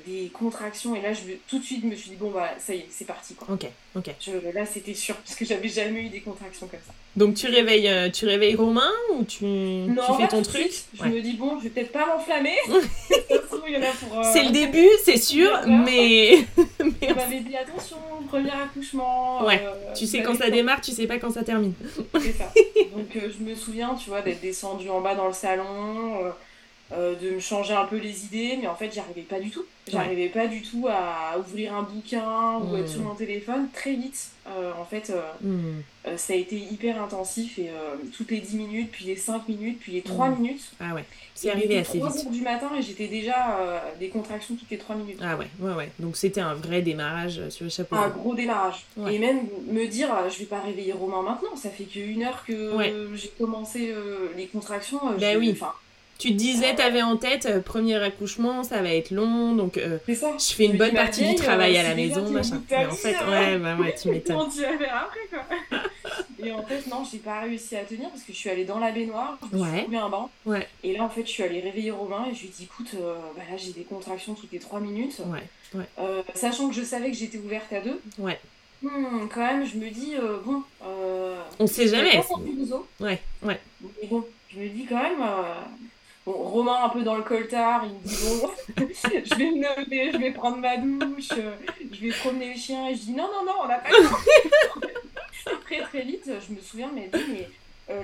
Euh, des contractions et là je tout de suite je me suis dit bon bah ça y est c'est parti quoi. Ok ok. là c'était sûr parce que j'avais jamais eu des contractions comme ça. Donc tu réveilles euh, tu réveilles Romain ou tu, tu fais ton truc Je me dis bon je vais peut-être pas m'enflammer. Euh, c'est le début c'est sûr mais. On m'avait dit attention premier accouchement. Ouais. tu sais quand ça démarre tu sais pas quand ça termine. c'est ça. Donc je me souviens tu vois d'être descendue en bas dans le salon euh, de me changer un peu les idées, mais en fait, j'y arrivais pas du tout. J'arrivais pas du tout à ouvrir un bouquin ou être sur hmm. mon téléphone très vite. Euh, en fait, euh, hmm. ça a été hyper intensif et toutes les 10 minutes, puis les 5 minutes, puis les 3 hmm. minutes. Ah ouais, c'est arrivé assez 3 vite. heures du matin et j'étais déjà des contractions toutes les 3 minutes. Ah ouais, ouais, ouais. Donc c'était un vrai démarrage sur le chapeau. Un gros démarrage. Et même me dire, je vais pas réveiller Romain maintenant, ça fait qu'une heure que j'ai commencé les contractions. Ben oui. Tu te disais, tu avais en tête, euh, premier accouchement, ça va être long, donc euh, je fais une bonne partie du travail à la maison, machin. Mais en fait, ouais, bah ouais, tu m'étonnes. Après, quoi Et en fait, non, j'ai pas réussi à tenir parce que je suis allée dans la baignoire, je me suis un banc. Ouais. Et là, en fait, je suis allée réveiller Romain et je lui ai dit, écoute, euh, bah là, j'ai des contractions toutes les 3 minutes. Ouais. sachant que je savais que j'étais ouverte à deux. Ouais. hmm, quand même, je me dis, euh, bon. Euh, on sait jamais. Ouais, ouais. Mais bon, je me dis quand même. Bon, Romain un peu dans le coltard, il me dit bon, je vais me lever, je vais prendre ma douche, je vais promener le chien et je dis non, non, non, on n'a pas le temps. très très vite, je me souviens, mais, mais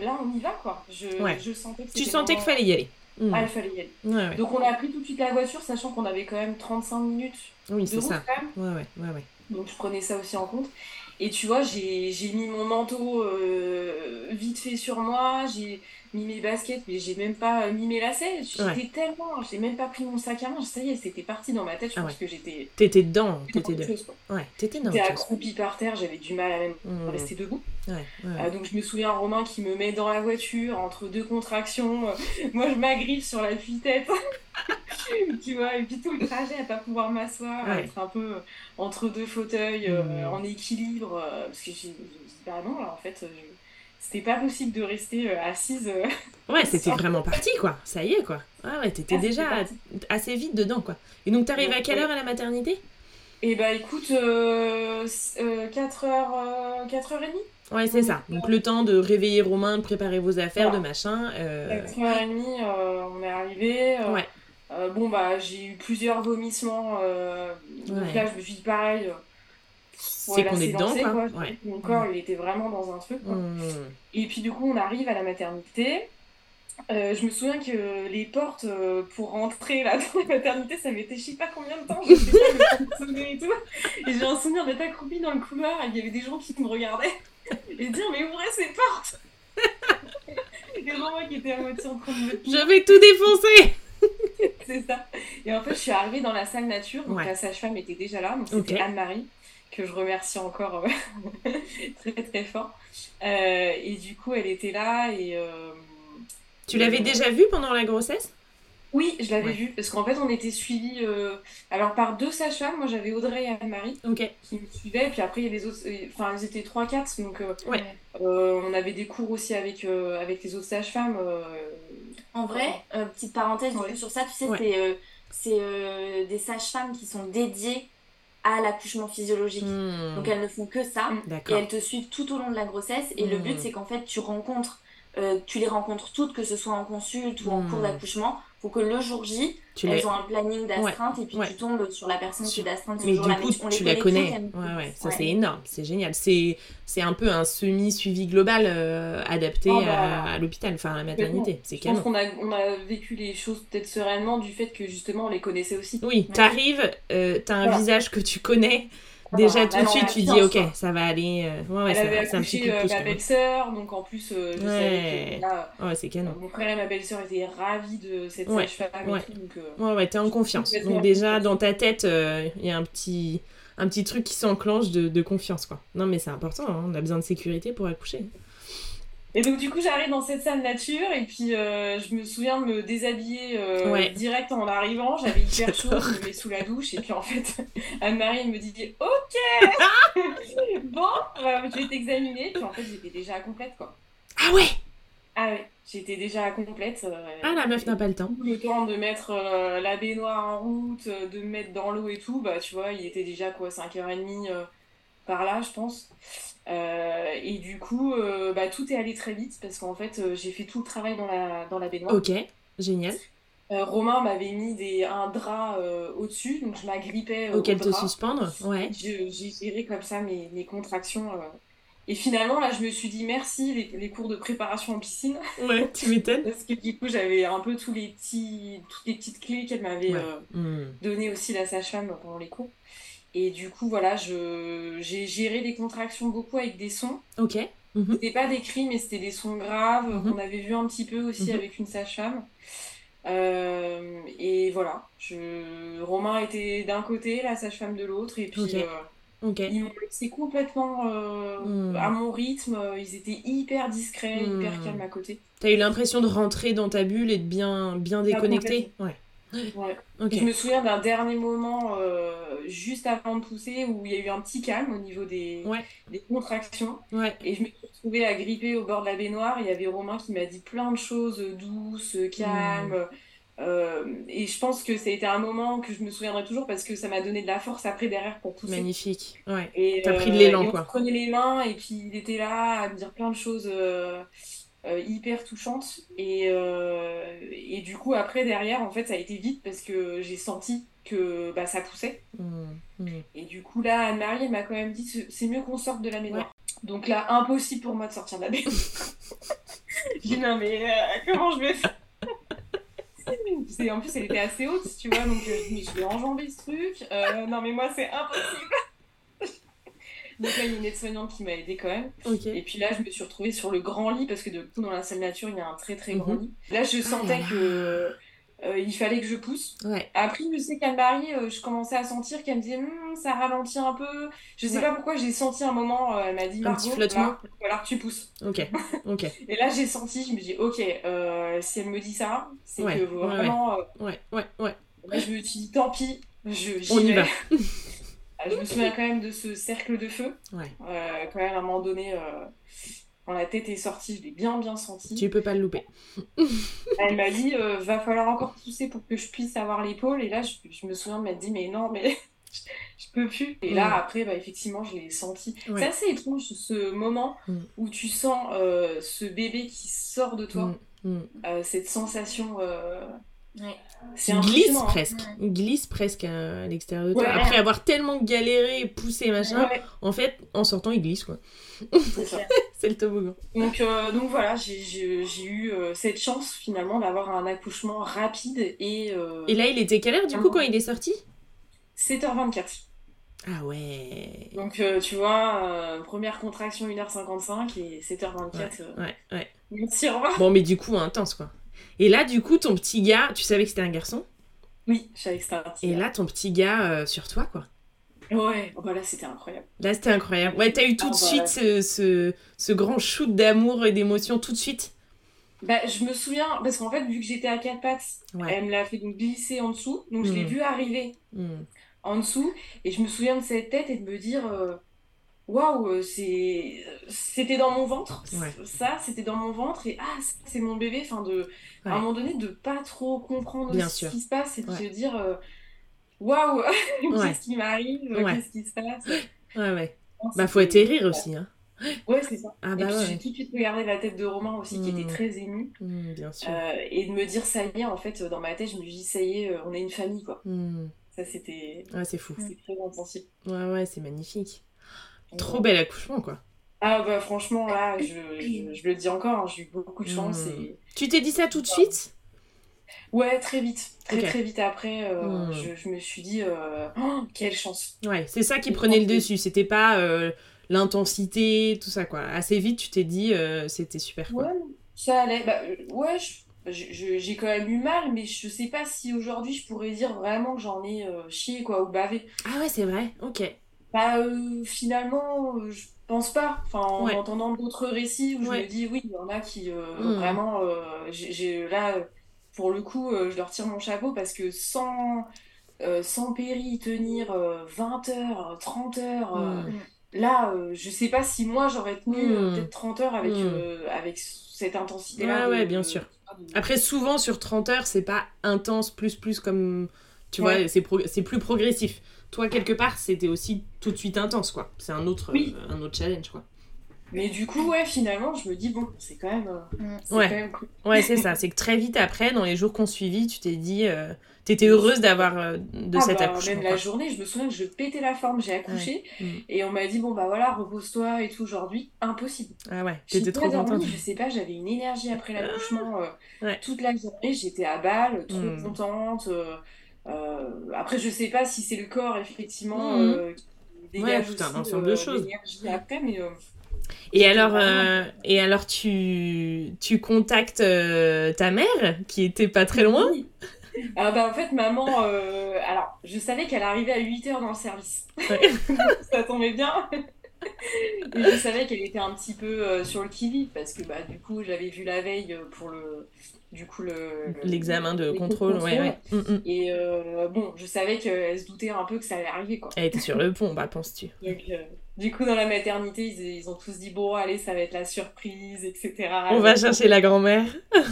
là on y va quoi. Je, je sentais que Tu sentais qu'il fallait y aller. Ah, il fallait y aller. Donc on a pris tout de suite la voiture, sachant qu'on avait quand même 35 minutes oui, c'est ça. Ouais, ouais, ouais, ouais. Donc je prenais ça aussi en compte. Et tu vois, j'ai mis mon manteau euh, vite fait sur moi, j'ai mis mes baskets, mais j'ai même pas mis mes lacets. J'étais tellement, j'ai même pas pris mon sac à main. Ça y est, c'était parti dans ma tête. Je ah pense que j'étais. T'étais dedans, t'étais dedans. Ouais, t'étais dans. J'étais accroupie par terre, j'avais du mal à même mmh. rester debout. Ouais, euh, donc je me souviens Romain qui me met dans la voiture entre deux contractions. moi, je m'agrippe sur la tête tu vois, et puis tout le trajet à pas pouvoir m'asseoir, être un peu entre deux fauteuils, euh, mmh. en équilibre, euh, parce que j'ai dit, bah non, là, en fait, c'était pas possible de rester euh, assise. Euh, ouais, c'était vraiment parti, quoi. Ça y est, quoi. Ah ouais, t'étais ah, déjà assez vite dedans, quoi. Et donc, t'arrives à quelle heure à la maternité? Eh bah, écoute, 4h, euh, 4h30. Ouais, c'est ça. Donc, le temps de réveiller Romain, de préparer vos affaires, de machin. 4h30, on est arrivé. ouais. bon, bah, j'ai eu plusieurs vomissements. Donc là, je me suis dit pareil c'est qu'on est dedans, quoi. Mon corps, il était vraiment dans un truc, quoi. Mmh. Et puis, du coup, on arrive à la maternité. Euh, je me souviens que les portes euh, pour rentrer là dans la maternité, ça m'était je sais pas combien de temps, je sais pas, et tout. Et j'ai un souvenir d'être accroupie dans le couloir et il y avait des gens qui me regardaient et dire mais ouvrez ces portes Et moi qui étaient à moitié en train de Je vais tout défoncer C'est ça. Et en fait, je suis arrivée dans la salle nature, donc la sage-femme était déjà là, donc c'était Anne-Marie que je remercie encore euh, très très fort. Euh, et du coup, elle était là et. Euh, tu l'avais déjà vue pendant la grossesse? Oui, je l'avais vue parce qu'en fait on était suivis alors par deux sages-femmes. Moi j'avais Audrey et Anne-Marie qui me suivaient, et puis après il y avait les autres, enfin ils étaient 3-4 donc on avait des cours aussi avec, avec les autres sages-femmes. En vrai, petite parenthèse sur ça, tu sais, c'est des sages-femmes qui sont dédiées à l'accouchement physiologique. Hmm. Donc elles ne font que ça et elles te suivent tout au long de la grossesse. Et le but hmm. c'est qu'en fait tu rencontres, euh, tu les rencontres toutes, que ce soit en consulte ou en cours hmm. d'accouchement, pour que le jour J, tu elles ont un planning d'astreinte et puis tu tombes sur la personne qui est d'astreinte. Mais du coup, tu la connais. Ouais, ouais, ça c'est énorme, c'est génial. C'est un peu un semi-suivi global euh, adapté oh, bah, à, l'hôpital, enfin à la maternité. C'est Je pense qu'on a, on a vécu les choses peut-être sereinement du fait que justement on les connaissait aussi. Oui, t'arrives, euh, t'as un visage que tu connais. Déjà tout de suite, tu dis ok, ça va aller. Euh, ouais, ouais, Elle avait accouché euh, ma belle-sœur, donc en plus, euh, je ouais. savais que c'est canon. mon frère et ma belle-sœur étaient ravis de cette sage-femme ouais. ouais, ouais, t'es en confiance. Donc déjà, dans ta tête, il y a un petit, un petit truc qui s'enclenche de, de, confiance, quoi. Non, mais c'est important, hein, on a besoin de sécurité pour accoucher. Et donc, du coup, j'arrive dans cette salle nature et puis euh, je me souviens de me déshabiller euh, direct en arrivant. J'avais hyper chaud, je me mets sous la douche et puis en fait, Anne-Marie me dit Ok Bon, euh, je vais t'examiner. Puis en fait, j'étais déjà complète quoi. Ah ouais? Ah ouais, j'étais déjà complète. ah, la meuf n'a pas le temps. Le temps de mettre la baignoire en route, de me mettre dans l'eau et tout, bah tu vois, il était déjà quoi, 5h30 par là, je pense. Euh, et du coup, euh, bah, tout est allé très vite parce qu'en fait, euh, j'ai fait tout le travail dans la, dans la baignoire. Ok, génial. Romain m'avait mis des, un drap au-dessus, donc je m'agrippais. Auquel te suspendre, ouais. J'ai géré comme ça mes, mes contractions. Et finalement, là, je me suis dit merci, les, les cours de préparation en piscine. Ouais, tu m'étonnes. parce que du coup, j'avais un peu tous les petits, toutes les petites clés qu'elle m'avait hmm. données aussi la sage-femme pendant les cours. Et du coup, voilà, j'ai géré les contractions beaucoup avec des sons. Ok. Mhm. C'était pas des cris, mais c'était des sons graves mhm. qu'on avait vu un petit peu aussi mhm. avec une sage-femme. Euh, et voilà, je... Romain était d'un côté, la sage-femme de l'autre, et puis euh, ils m'ont laissé complètement euh, hmm. à mon rythme. Ils étaient hyper discrets, hyper hmm. calmes à côté. T'as eu l'impression de rentrer dans ta bulle et de bien, bien déconnecter? Ouais. Ouais. Je me souviens d'un dernier moment euh, juste avant de pousser où il y a eu un petit calme au niveau des, des contractions. Et je me suis retrouvée à gripper au bord de la baignoire. Il y avait Romain qui m'a dit plein de choses douces, calmes. Hmm. Euh, et je pense que ça a été un moment que je me souviendrai toujours parce que ça m'a donné de la force après derrière pour pousser. Magnifique. Ouais. Et, T'as pris de l'élan, on quoi. se prenait les mains et puis il était là à me dire plein de choses euh, euh, hyper touchantes. Et, euh, et du coup, après, derrière, en fait, ça a été vite parce que j'ai senti que bah, ça poussait. Mm, mm. Et du coup, là, Anne-Marie, elle m'a quand même dit c'est mieux qu'on sorte de la baignoire. Donc là, impossible pour moi de sortir de la baignoire. J'ai dit non, mais euh, comment je vais faire? En plus, elle était assez haute, tu vois, donc euh, je vais enjamber ce truc. Euh, non, mais moi, c'est impossible. Donc là, il y a une aide-soignante qui m'a aidée quand même. Et puis là, je me suis retrouvée sur le grand lit parce que de coup, dans la salle nature, il y a un très très Mhm. grand lit. Là, je sentais Ah. que euh, il fallait que je pousse. Ouais. Après, je sais qu'Anne-Marie, euh, je commençais à sentir qu'elle me disait Hum, ça ralentit un peu. Je sais Ouais. pas pourquoi, j'ai senti un moment, euh, elle m'a dit Un petit flottement. là, falloir que tu pousses. Ok. Ok. Et là, j'ai senti, je me dis ok, si elle me dit ça, c'est Ouais, que vraiment. Ouais. Ouais. Ouais. là, je me suis dit tant pis, je, On y vais. va. Je me souviens quand même de ce cercle de feu. Ouais. Euh, quand même, à un moment donné, euh, quand la tête est sortie, je l'ai bien bien senti. Tu peux pas le louper. Elle m'a dit, euh, va falloir encore pousser pour que je puisse avoir l'épaule. Et là, je, je me souviens de m'être dit, mais non, mais je, peux plus. Et là, après, bah, effectivement, je l'ai senti. Ouais. C'est assez étrange ce moment Mm. où tu sens euh, ce bébé qui sort de toi, Mm, mm. cette sensation. Ouais. Il glisse hein. presque. Il glisse presque à, à l'extérieur de toi. Ouais. Après avoir tellement galéré, poussé, machin, Ouais, en fait, en sortant, il glisse, quoi. c'est le toboggan. Donc, euh, donc voilà, j'ai eu euh, cette chance finalement d'avoir un accouchement rapide et, euh, Et là, il était quelle heure, du coup, quand il est sorti? 7h24. Ah ouais. Donc euh, tu vois, euh, première contraction 1h55 et 7h24. euh, Ouais, ouais. Bon, mais du coup, intense, quoi. Et là, du coup, ton petit gars, tu savais que c'était un garçon? Oui, je savais que c'était un petit Et là, ton petit gars euh, sur toi, quoi. Ouais, oh, bah là c'était incroyable. Là, c'était incroyable. Ouais, t'as eu tout Ah de bah. suite ce, ce, ce grand shoot d'amour et d'émotion, tout de suite? Bah je me souviens, parce qu'en fait vu que j'étais à quatre pattes, Ouais. elle me l'a fait donc glisser en dessous, donc je l'ai Mm. vu arriver Mm. en dessous et je me souviens de cette tête et de me dire euh, waouh, euh, c'est c'était dans mon ventre. Ouais. Ça, c'était dans mon ventre et ah, c'est mon bébé, enfin de à un moment donné de pas trop comprendre Bien ce sûr. qui se passe et de Ouais. se dire euh, waouh, Ouais. qu'est-ce qui m'arrive, qu'est-ce qui se passe? Ouais, ouais. Non, Bah, faut atterrir aussi, hein. Ouais, c'est ça. Ah Et bah puis j'ai tout de suite regardé la tête de Romain aussi, qui était très ému. Mm, bien sûr. Euh, et de me dire, ça y est, en fait, dans ma tête, je me dis, ça y est, on est une famille, quoi. Mm. Ça, c'était Ouais, c'est fou. c'était très intensif. Ouais, ouais, c'est magnifique. Trop bel accouchement, quoi. Ah, bah, franchement, là, je, je, je le dis encore, hein, j'ai eu beaucoup de chance. Mm. Et... Tu t'es dit ça tout de suite? Ouais, très vite. Très, très vite après, euh, Mm. je, je me suis dit, euh, oh, quelle chance. Ouais, c'est ça qui prenait le dessus. C'était pas euh, l'intensité, tout ça, quoi. Assez vite, tu t'es dit, c'était super, quoi. Ouais, ça allait. Bah, ouais, j'ai quand même eu mal, mais je sais pas si aujourd'hui je pourrais dire vraiment que j'en ai chié, quoi, ou bavé. Ah ouais, c'est vrai. Ok. Bah, euh, finalement, euh, je pense pas. Enfin, en Ouais. entendant d'autres récits où je me dis, oui, il y en a qui euh, Mm. vraiment. euh, j'ai, là, pour le coup, je leur tire mon chapeau parce que sans, sans péri tenir euh, 20 heures, 30 heures, euh, Mm. là, je sais pas si moi j'aurais tenu euh, Mm. peut-être 30 heures avec, Mm. euh, avec cette intensité-là. Ouais, de- bien de- sûr. de- Après, souvent, sur 30 heures, c'est pas intense, plus, plus, comme. Tu Ouais. vois, c'est pro- c'est plus progressif. Toi, quelque part, c'était aussi tout de suite intense, quoi. C'est un autre, Oui. euh, un autre challenge, quoi. Mais du coup, ouais, finalement, je me dis, bon, c'est quand même, euh, Mm. Ouais. quand même cool. Ouais, c'est ça. C'est que très vite après, dans les jours qu'on suivit, tu t'es dit. euh, T'étais heureuse d'avoir. euh, de Ah cet bah, accouchement. même la journée, je me souviens que je pétais la forme, j'ai accouché Mm. et on m'a dit bon bah voilà repose-toi et tout aujourd'hui, impossible. Ah ouais, t'étais trop contente. je sais pas, j'avais une énergie après l'accouchement euh, Ouais. toute la journée, j'étais à balle, trop Mm. contente. Euh, après je sais pas si c'est le corps effectivement Mm. euh, qui Ouais, dégage tout un aussi, ensemble de euh, choses. après, mais Et alors, euh, et alors tu, tu contactes euh, ta mère, qui était pas très loin? Oui. Ah bah en fait maman, euh, alors je savais qu'elle arrivait à 8h dans le service. Ouais. Ça tombait bien. Et je savais qu'elle était un petit peu sur le qui-vive parce que bah du coup j'avais vu la veille pour le du coup le le- L'examen de les contrôle, ouais, ouais. Mm, mm. Et euh, bon, je savais qu'elle se doutait un peu que ça allait arriver quoi. Elle était sur le pont, bah penses-tu Donc euh, du coup dans la maternité ils, ils ont tous dit bon allez ça va être la surprise etc. On va chercher la grand-mère.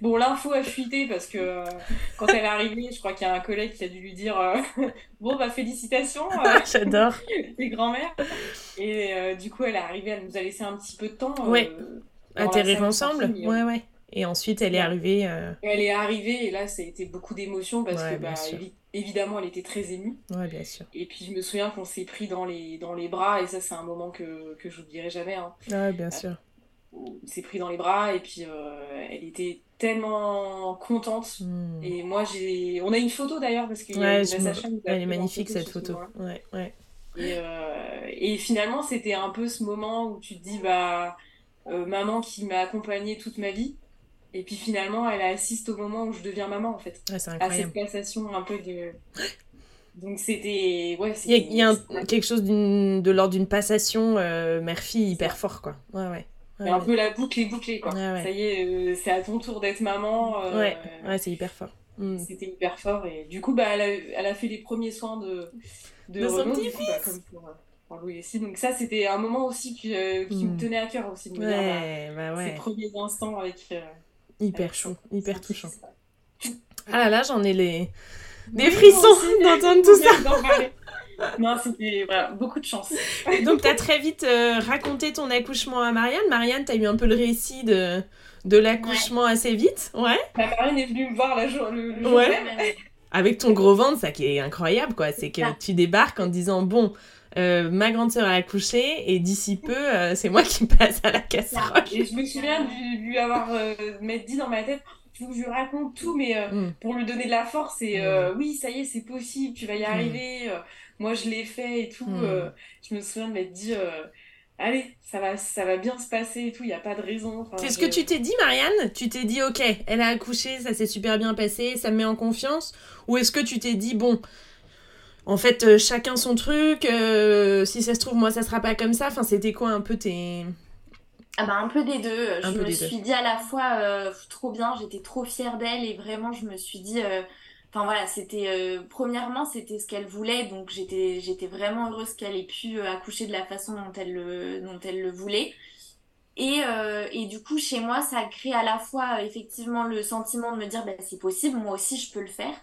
Bon, l'info a fuité parce que euh, quand elle est arrivée, je crois qu'il y a un collègue qui a dû lui dire euh, Bon, bah, félicitations, euh, J'adore. les grands-mères. Et du coup, elle est arrivée, elle nous a laissé un petit peu de temps. Ouais. Atterrir ensemble Ouais, ouais. Et ensuite, elle est arrivée. Elle est arrivée, et là, ça a été beaucoup d'émotions parce que, bah, évidemment, elle était très émue. Ouais, bien sûr. Et puis, je me souviens qu'on s'est pris dans les, dans les bras, et ça, c'est un moment que, que j'oublierai jamais. Hein. Ouais, bien sûr on s'est pris dans les bras et puis euh, elle était tellement contente hmm. et moi j'ai on a une photo d'ailleurs parce qu'il ouais, elle est magnifique cette photo ouais, ouais. Et, euh, et, finalement c'était un peu ce moment où tu te dis bah euh, maman qui m'a accompagnée toute ma vie et puis finalement elle assiste au moment où je deviens maman en fait à cette passation un peu de donc c'était ouais il y a, quelque chose de l'ordre d'une passation mère-fille hyper fort quoi ouais ouais un peu la boucle est bouclée, quoi. Ça y est, euh, c'est à ton tour d'être maman. Euh, ouais, ouais c'est hyper fort. Mm. C'était hyper fort. Et du coup, bah, elle, a, elle a fait les premiers soins de, de, de Renaud, son bah, comme pour, pour Louis aussi. Donc ça, c'était un moment aussi qui, euh, qui me mm. tenait à cœur aussi. De me ouais, dire, bah, bah, Ces premiers instants avec... hyper chaud, hyper touchant. Ah là là, j'en ai les... des frissons d'entendre tout ça. non, c'était beaucoup de chance. Donc, tu as très vite euh, raconté ton accouchement à Marianne. Marianne, tu as eu un peu le récit de, de l'accouchement assez vite. Ouais. Bah, Marianne est venue me voir la jour, le, jour ouais. Avec ton gros ventre, ça qui est incroyable, quoi. C'est que tu débarques en disant Bon, euh, ma grande sœur a accouché et d'ici peu, euh, c'est moi qui passe à la casserole. Et je me souviens de lui avoir dit dans ma tête faut que je lui raconte tout, mais mm. pour lui donner de la force. Et mm. oui, ça y est, c'est possible, tu vas y mm. arriver moi je l'ai fait et tout. Euh, je me souviens de m'être dit, euh, allez, ça va, ça va bien se passer et tout, il n'y a pas de raison. c'est ce que tu t'es dit, Marianne? Tu t'es dit, ok, elle a accouché, ça s'est super bien passé, ça me met en confiance? Ou est-ce que tu t'es dit, bon, en fait, euh, chacun son truc, si ça se trouve, moi ça sera pas comme ça Enfin, c'était quoi un peu tes. Ah bah un peu des deux. je me suis dit à la fois trop bien, j'étais trop fière d'elle et vraiment je me suis dit Enfin voilà, c'était euh, premièrement c'était ce qu'elle voulait, donc j'étais j'étais vraiment heureuse qu'elle ait pu euh, accoucher de la façon dont elle le dont elle le voulait. Et, euh, et du coup chez moi ça a créé à la fois effectivement le sentiment de me dire bah, c'est possible, moi aussi je peux le faire.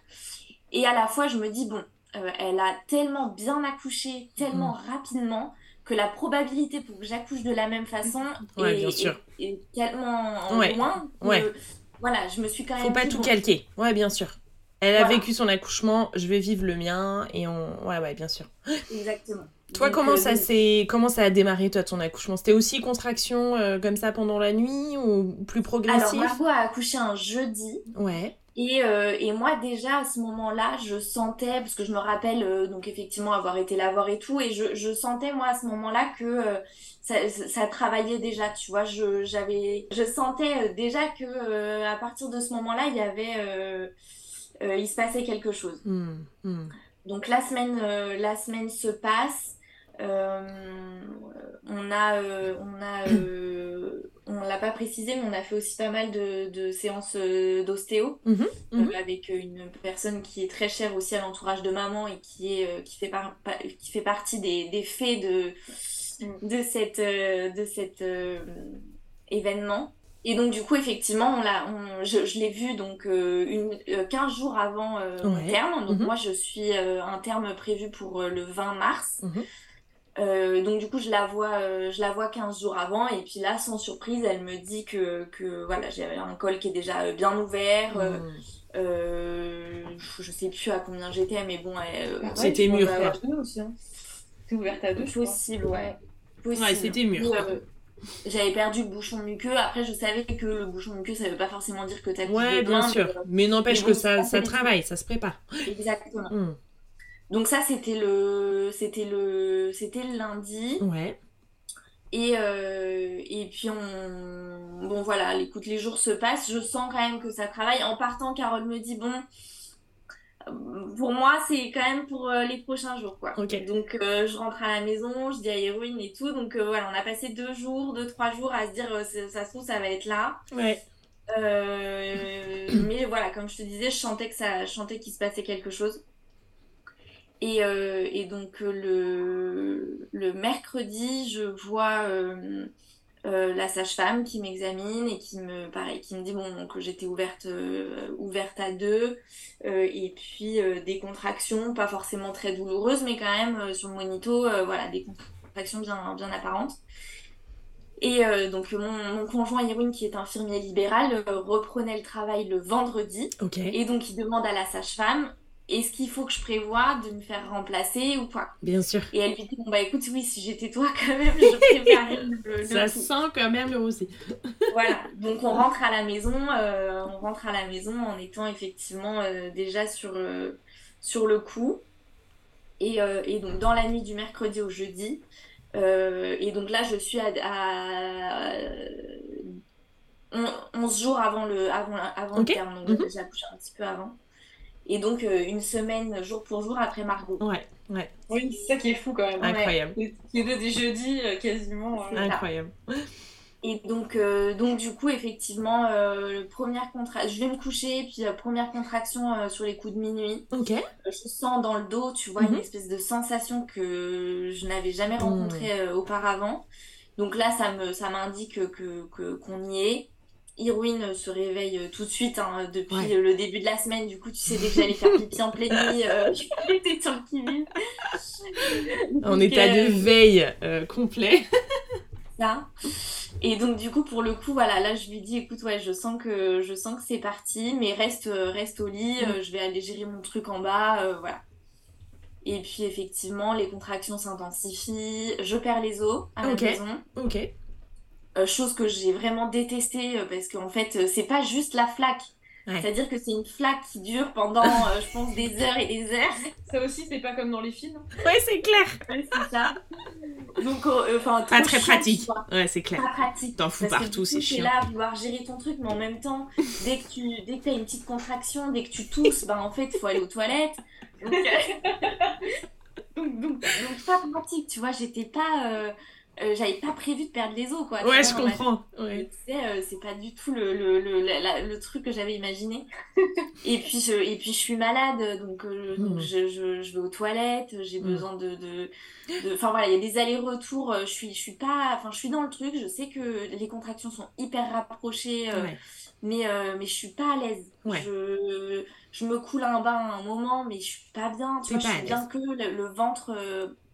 Et à la fois je me dis bon, elle a tellement bien accouché, tellement mmh. rapidement que la probabilité pour que j'accouche de la même façon est, tellement loin voilà, je me suis quand même. Faut pas tout calquer. Ouais, bien sûr. Elle a vécu son accouchement, je vais vivre le mien et on ouais ouais bien sûr. Exactement. Toi comment euh, ça comment ça a démarré toi ton accouchement? C'était aussi contraction euh, comme ça pendant la nuit ou plus progressif? Alors Margot a accouché un jeudi. Ouais. Et, euh, et, moi déjà à ce moment-là, je sentais parce que je me rappelle donc effectivement avoir été la voir et tout et je, je sentais moi à ce moment-là que ça, ça, travaillait déjà, tu vois, je j'avais je sentais déjà que à partir de ce moment-là, il y avait euh, il se passait quelque chose. Hmm, hmm. Donc la semaine, euh, la semaine se passe. Euh, on a, on a, on l'a pas précisé, mais on a fait aussi pas mal de, séances d'ostéo mhm, mhm. avec une personne qui est très chère aussi à l'entourage de maman et qui est, qui fait, qui fait partie des, des faits de, de cette, de cet événement. Et donc, du coup, effectivement, on l'a, je, je l'ai vu donc euh, une, 15 euh, jours avant euh, mon terme. Donc, mhm. moi, je suis un terme prévu pour le 20 mars. Mhm. donc, du coup, je la, vois, je la vois 15 jours avant. Et puis là, sans surprise, elle me dit que, que voilà, j'avais un col qui est déjà bien ouvert. Mhm. je sais plus à combien j'étais, mais bon. c'était mûr. Aussi, hein. ouverte à deux, Possible, ouais. Possible. Ouais, c'était mûr j'avais perdu le bouchon muqueux. Après, je savais que le bouchon muqueux, ça veut pas forcément dire que tu as Ouais, bien sûr. Mais, n'empêche que ça, ça travaille, ça se prépare. Exactement. Hmm. Donc ça, c'était le, c'était le, c'était le lundi. Ouais. Et, euh, et puis on, bon voilà, écoute, les jours se passent. Je sens quand même que ça travaille. En partant, Carole me dit bon, pour moi, c'est quand même pour euh, les prochains jours, quoi. Donc, euh, je rentre à la maison, je dis à Héroïne et tout. Donc, euh, voilà, on a passé deux jours, deux, trois jours à se dire, ça se trouve, ça va être là. Ouais. mais voilà, comme je te disais, je sentais que ça, je qu'il se passait quelque chose. Et, et donc, le, le mercredi, je vois la sage-femme qui m'examine et qui me, pareil, qui me dit bon, que j'étais ouverte, ouverte à deux. et puis des contractions, pas forcément très douloureuses, mais quand même sur le monito, voilà, des contractions bien, bien apparentes. Et donc mon, conjoint Irwin, qui est infirmier libéral, reprenait le travail le vendredi. Et donc il demande à la sage-femme est-ce qu'il faut que je prévoie de me faire remplacer ou pas? Bien sûr. Et elle lui dit bon bah écoute oui si j'étais toi quand même je préparais le, Ça sent quand même le aussi. voilà. Donc on rentre à la maison euh, on rentre à la maison en étant effectivement euh, déjà sur euh, sur le coup. Et, et, donc dans la nuit du mercredi au jeudi et donc là je suis à, 11 jours avant le avant avant le terme donc j'ai accouché un petit peu avant et donc euh, une semaine jour pour jour après Margot. Ouais, ouais. Oui, c'est ça qui est fou quand même. Incroyable. C'est deux des jeudis euh, quasiment. Euh. Incroyable. Et donc, donc du coup, effectivement, première contraction, je vais me coucher, puis première contraction sur les coups de minuit. Ok. je sens dans le dos, tu vois, une mhm. espèce de sensation que je n'avais jamais mhm. rencontrée auparavant. Donc là, ça me, ça m'indique que, que, qu'on y est. Irwin se réveille euh, tout de suite hein, depuis le début de la semaine. Du coup, tu sais, dès que j'allais faire pipi en pleine nuit, euh, j'étais sur le qui En état de euh, veille complet. ça. Et donc, du coup, pour le coup, voilà, là, je lui dis, écoute, ouais, je sens que, je sens que c'est parti, mais reste, reste au lit, mm. je vais aller gérer mon truc en bas, voilà. Et puis, effectivement, les contractions s'intensifient, je perds les os à la maison. Ok. Euh, chose que j'ai vraiment détestée euh, parce qu'en fait, euh, c'est pas juste la flaque. C'est-à-dire que c'est une flaque qui dure pendant, je pense, des heures et des heures. Ça aussi, c'est pas comme dans les films. Ouais, c'est clair. c'est ça. Donc, enfin, pas très pratique. Ouais, c'est clair. Pas pratique. T'en fous partout, c'est chiant. Tu es là à vouloir gérer ton truc, mais en même temps, dès que tu dès que as une petite contraction, dès que tu tousses, ben en fait, il faut aller aux toilettes. Donc, donc, donc, donc, pas pratique, tu vois. J'étais pas euh, j'avais pas prévu de perdre les os quoi. Ouais, je comprends. Tu sais, euh, c'est pas du tout le, le, le, le truc que j'avais imaginé. et, puis, je, et puis je suis malade, donc, euh, donc hmm. je, je, je, vais aux toilettes, j'ai hmm. besoin de. Enfin de, voilà, il y a des allers-retours, je suis, je suis pas. Enfin, je suis dans le truc, je sais que les contractions sont hyper rapprochées, mais, mais je suis pas à l'aise. Je, je me coule un bain à un moment, mais je suis pas bien. Tu vois, je suis bien que le, ventre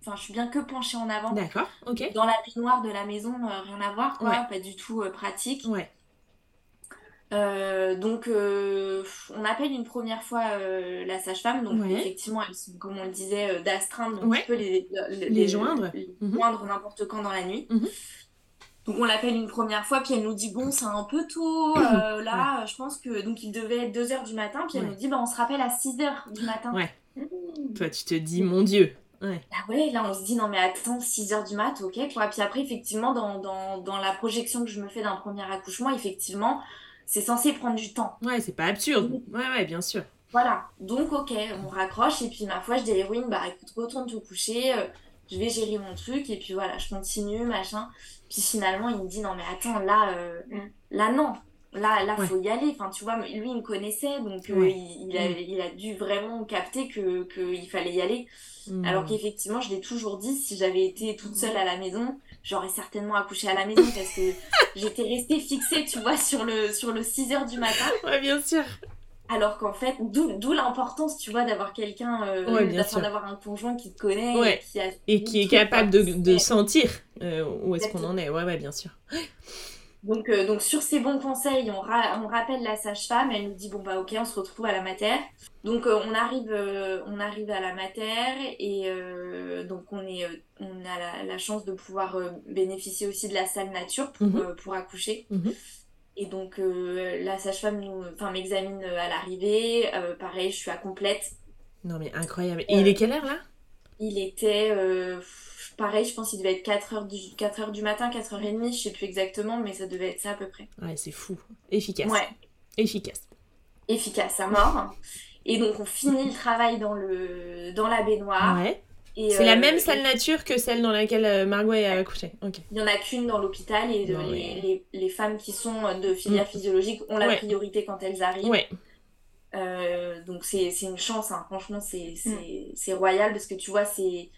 Enfin, je suis bien que penchée en avant. D'accord, ok. Dans la baignoire de la maison, euh, rien à voir, quoi. Pas du tout euh, pratique. Ouais. Euh, donc, on appelle une première fois la sage-femme. Donc, effectivement, elles sont, comme on le disait, d'astreinte. Donc, tu peux les, les, joindre, mhm. joindre n'importe quand dans la nuit. Mhm. Donc, on l'appelle une première fois, puis elle nous dit Bon, c'est un peu tôt. là, je pense que. Donc, il devait être 2 h du matin. Puis elle nous dit bah, On se rappelle à 6 h du matin. Ouais. Toi, tu te dis Mon Dieu, Ouais. Ah ouais, là on se dit non mais attends, 6h du mat, ok quoi. Puis après effectivement dans, dans, dans la projection que je me fais d'un premier accouchement, effectivement, c'est censé prendre du temps. Ouais, c'est pas absurde. Ouais, ouais, bien sûr. Voilà, donc ok, on raccroche et puis ma foi je dis à bah écoute, retourne te coucher, euh, je vais gérer mon truc et puis voilà, je continue, machin. Puis finalement il me dit non mais attends, là, euh, mm. là non, là, là, faut y aller. Enfin, tu vois, lui, il me connaissait, donc euh, il, a, mm. il, a, dû vraiment capter qu'il que fallait y aller. Mm. Alors qu'effectivement, je l'ai toujours dit, si j'avais été toute seule à la maison, j'aurais certainement accouché à la maison parce que j'étais restée fixée, tu vois, sur le, sur le 6 h du matin. Ouais, bien sûr. Alors qu'en fait, d'où l'importance, tu vois, d'avoir quelqu'un, euh, d'avoir un conjoint qui te connaît et qui, est capable de, de sentir euh, où est-ce qu'on en est. Ouais, ouais, bien sûr. Donc, euh, donc sur ces bons conseils, on, on rappelle la sage-femme, elle nous dit bon bah ok, on se retrouve à la mater. Donc euh, on arrive, euh, on arrive à la mater et donc on est, on a la, chance de pouvoir bénéficier aussi de la salle nature pour, mhm. pour accoucher. Mhm. Et donc la sage-femme enfin m'examine à l'arrivée, pareil, je suis à complète. Non mais incroyable. Et il est quelle heure là? Il était Pareil, je pense qu'il devait être 4h du, 4 du matin, 4h30, je sais plus exactement, mais ça devait être ça à peu près. Ouais, c'est fou. Efficace. Ouais. Efficace. Efficace à mort. Et donc on finit le travail dans, le, dans la baignoire. Ouais. C'est la euh, même salle nature que celle dans laquelle euh, Margot a accouché. Ok. Il n'y en a qu'une dans l'hôpital et les, les, femmes qui sont de filière mm. physiologique ont la priorité quand elles arrivent. Ouais. Euh, donc c'est une chance, hein. franchement, c'est royal parce que tu vois, c'est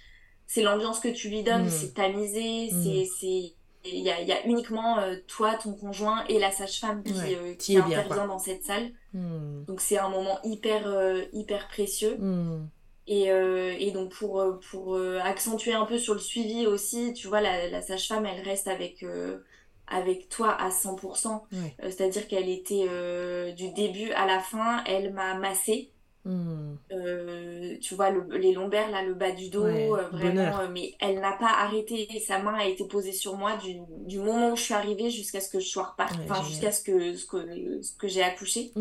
c'est l'ambiance que tu lui donnes, mm. c'est tamisé, mm. c'est il y a, y a, uniquement euh, toi, ton conjoint et la sage-femme qui, euh, qui est intervient dans cette salle. Hmm. Donc c'est un moment hyper, euh, hyper précieux. Hmm. Et, et, donc pour, pour accentuer un peu sur le suivi aussi, tu vois, la, la sage-femme, elle reste avec, avec toi à 100%. C'est-à-dire qu'elle était du début à la fin, elle m'a massé. Hmm. Euh, tu vois, les lombaires, là, le bas du dos, euh, vraiment, euh, mais elle n'a pas arrêté. Sa main a été posée sur moi du, du moment où je suis arrivée jusqu'à ce que je sois repartie, enfin, jusqu'à ce que, ce que, ce que j'ai accouché.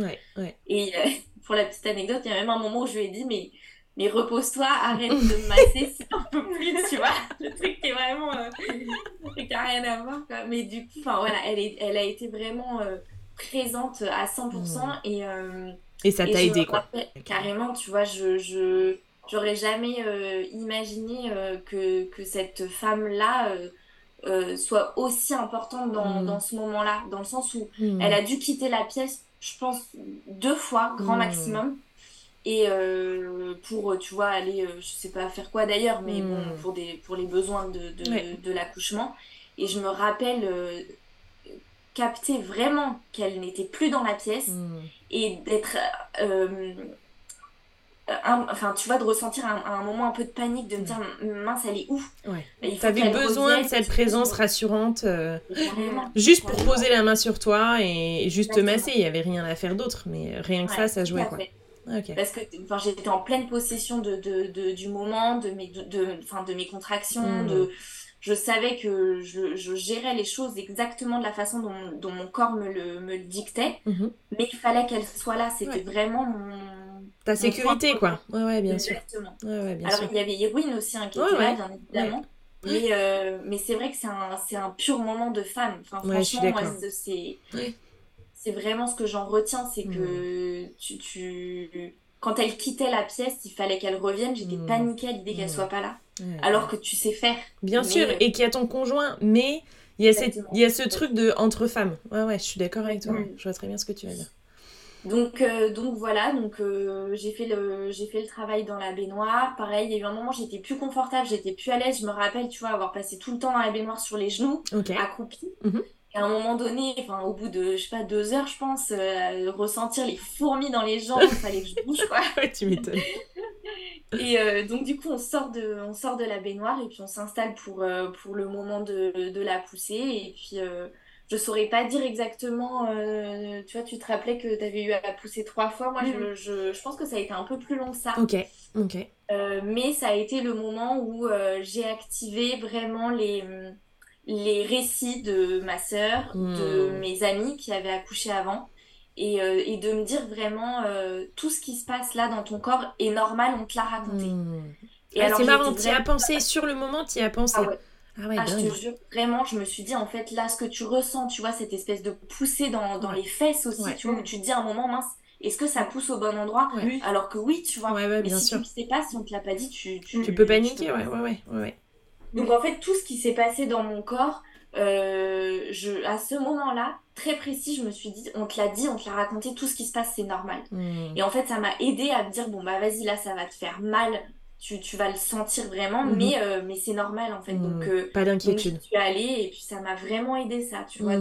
Et pour la petite anecdote, il y a même un moment où je lui ai dit, mais, mais repose-toi, arrête de me masser si t'en peux plus, tu vois. Le truc qui est vraiment. qui n'a rien à voir, quoi. Mais du coup, enfin, voilà, elle, est, elle a été vraiment présente à 100% hmm. et. Et ça t'a aidé, quoi. Carrément, tu vois, je, je j'aurais jamais euh, imaginé euh, que, que cette femme-là euh, soit aussi importante dans, mm. dans ce moment-là, dans le sens où mm. elle a dû quitter la pièce, je pense, deux fois, grand mm. maximum. Et pour, tu vois, aller, je sais pas faire quoi d'ailleurs, mais bon, pour, des, pour les besoins de, de, de l'accouchement. Et je me rappelle capter vraiment qu'elle n'était plus dans la pièce hmm. Et d'être euh, enfin tu vois de ressentir un, un, moment un peu de panique de me dire mince elle est où? Ouais. tu avais besoin de cette présence rassurante euh, juste pour poser la main sur toi et, juste te masser. Il y avait rien à faire d'autre mais rien que ça ça jouait quoi. Parce que j'étais en pleine possession de, de, du moment, de mes, de, de mes contractions, hmm. de, je savais que je, je, gérais les choses exactement de la façon dont, dont mon corps me le, me le dictait, mhm. mais il fallait qu'elle soit là. C'était vraiment mon. Ta sécurité, quoi. Ouais, ouais, bien Exactement. sûr. Ouais, bien Alors, il y avait Irwin aussi, hein, qui était là, bien évidemment. Mais, euh, mais c'est vrai que c'est un, un pur moment de femme. Enfin, franchement, moi, c'est. C'est vraiment ce que j'en retiens, c'est que mhm. tu, tu quand elle quittait la pièce, il fallait qu'elle revienne. J'étais mmh. paniquée à l'idée qu'elle soit pas là. Alors que tu sais faire. Bien sûr, et qu'il y a ton conjoint, mais il y, a cette, il y a ce truc de entre femmes. Ouais, ouais, je suis d'accord avec toi. Je vois très bien ce que tu veux dire. Donc, euh, donc voilà, donc euh, j'ai fait le j'ai fait le travail dans la baignoire. Pareil, il y a eu un moment j'étais plus confortable, j'étais plus à l'aise. Je me rappelle, tu vois, avoir passé tout le temps dans la baignoire sur les genoux, accroupie. Mhm à un moment donné, enfin, au bout de, je sais pas, deux heures, je pense, euh, ressentir les fourmis dans les jambes, il fallait que je bouge, quoi. ouais, tu m'étonnes. et euh, donc, du coup, on sort de, on sort de la baignoire et puis on s'installe pour, euh, pour le moment de, de, la poussée. Et puis, je saurais pas dire exactement, tu vois, tu te rappelais que tu avais eu à la pousser trois fois. Moi, je, mm. je, je, pense que ça a été un peu plus long que ça. Ok, ok. mais ça a été le moment où j'ai activé vraiment les les récits de ma sœur, de hmm. mes amis qui avaient accouché avant, et, euh, et de me dire vraiment euh, tout ce qui se passe là dans ton corps est normal, on te l'a raconté. Hmm. Et ah, c'est marrant, tu y as pensé sur le moment, tu y as pensé. Ah ouais. Ah ouais, ah, je te jure, vraiment, je me suis dit, en fait, là, ce que tu ressens, tu vois, cette espèce de poussée dans, dans les fesses aussi, tu vois, où tu te dis à un moment, mince, est-ce que ça pousse au bon endroit? Alors que oui, tu vois. mais bien si sûr. tu ne sais pas, si on te l'a pas dit, tu... Tu, tu peux paniquer, ouais, ouais, ouais, ouais. Donc en fait, tout ce qui s'est passé dans mon corps, euh, je, à ce moment-là, très précis, je me suis dit, on te l'a dit, on te l'a raconté, tout ce qui se passe, c'est normal. Hmm. Et en fait, ça m'a aidé à me dire, bon, bah vas-y, là, ça va te faire mal, tu, tu vas le sentir vraiment, hmm. mais, euh, mais c'est normal, en fait. Donc, hmm. euh, pas d'inquiétude. Allée, et puis ça m'a vraiment aidé, ça, tu vois,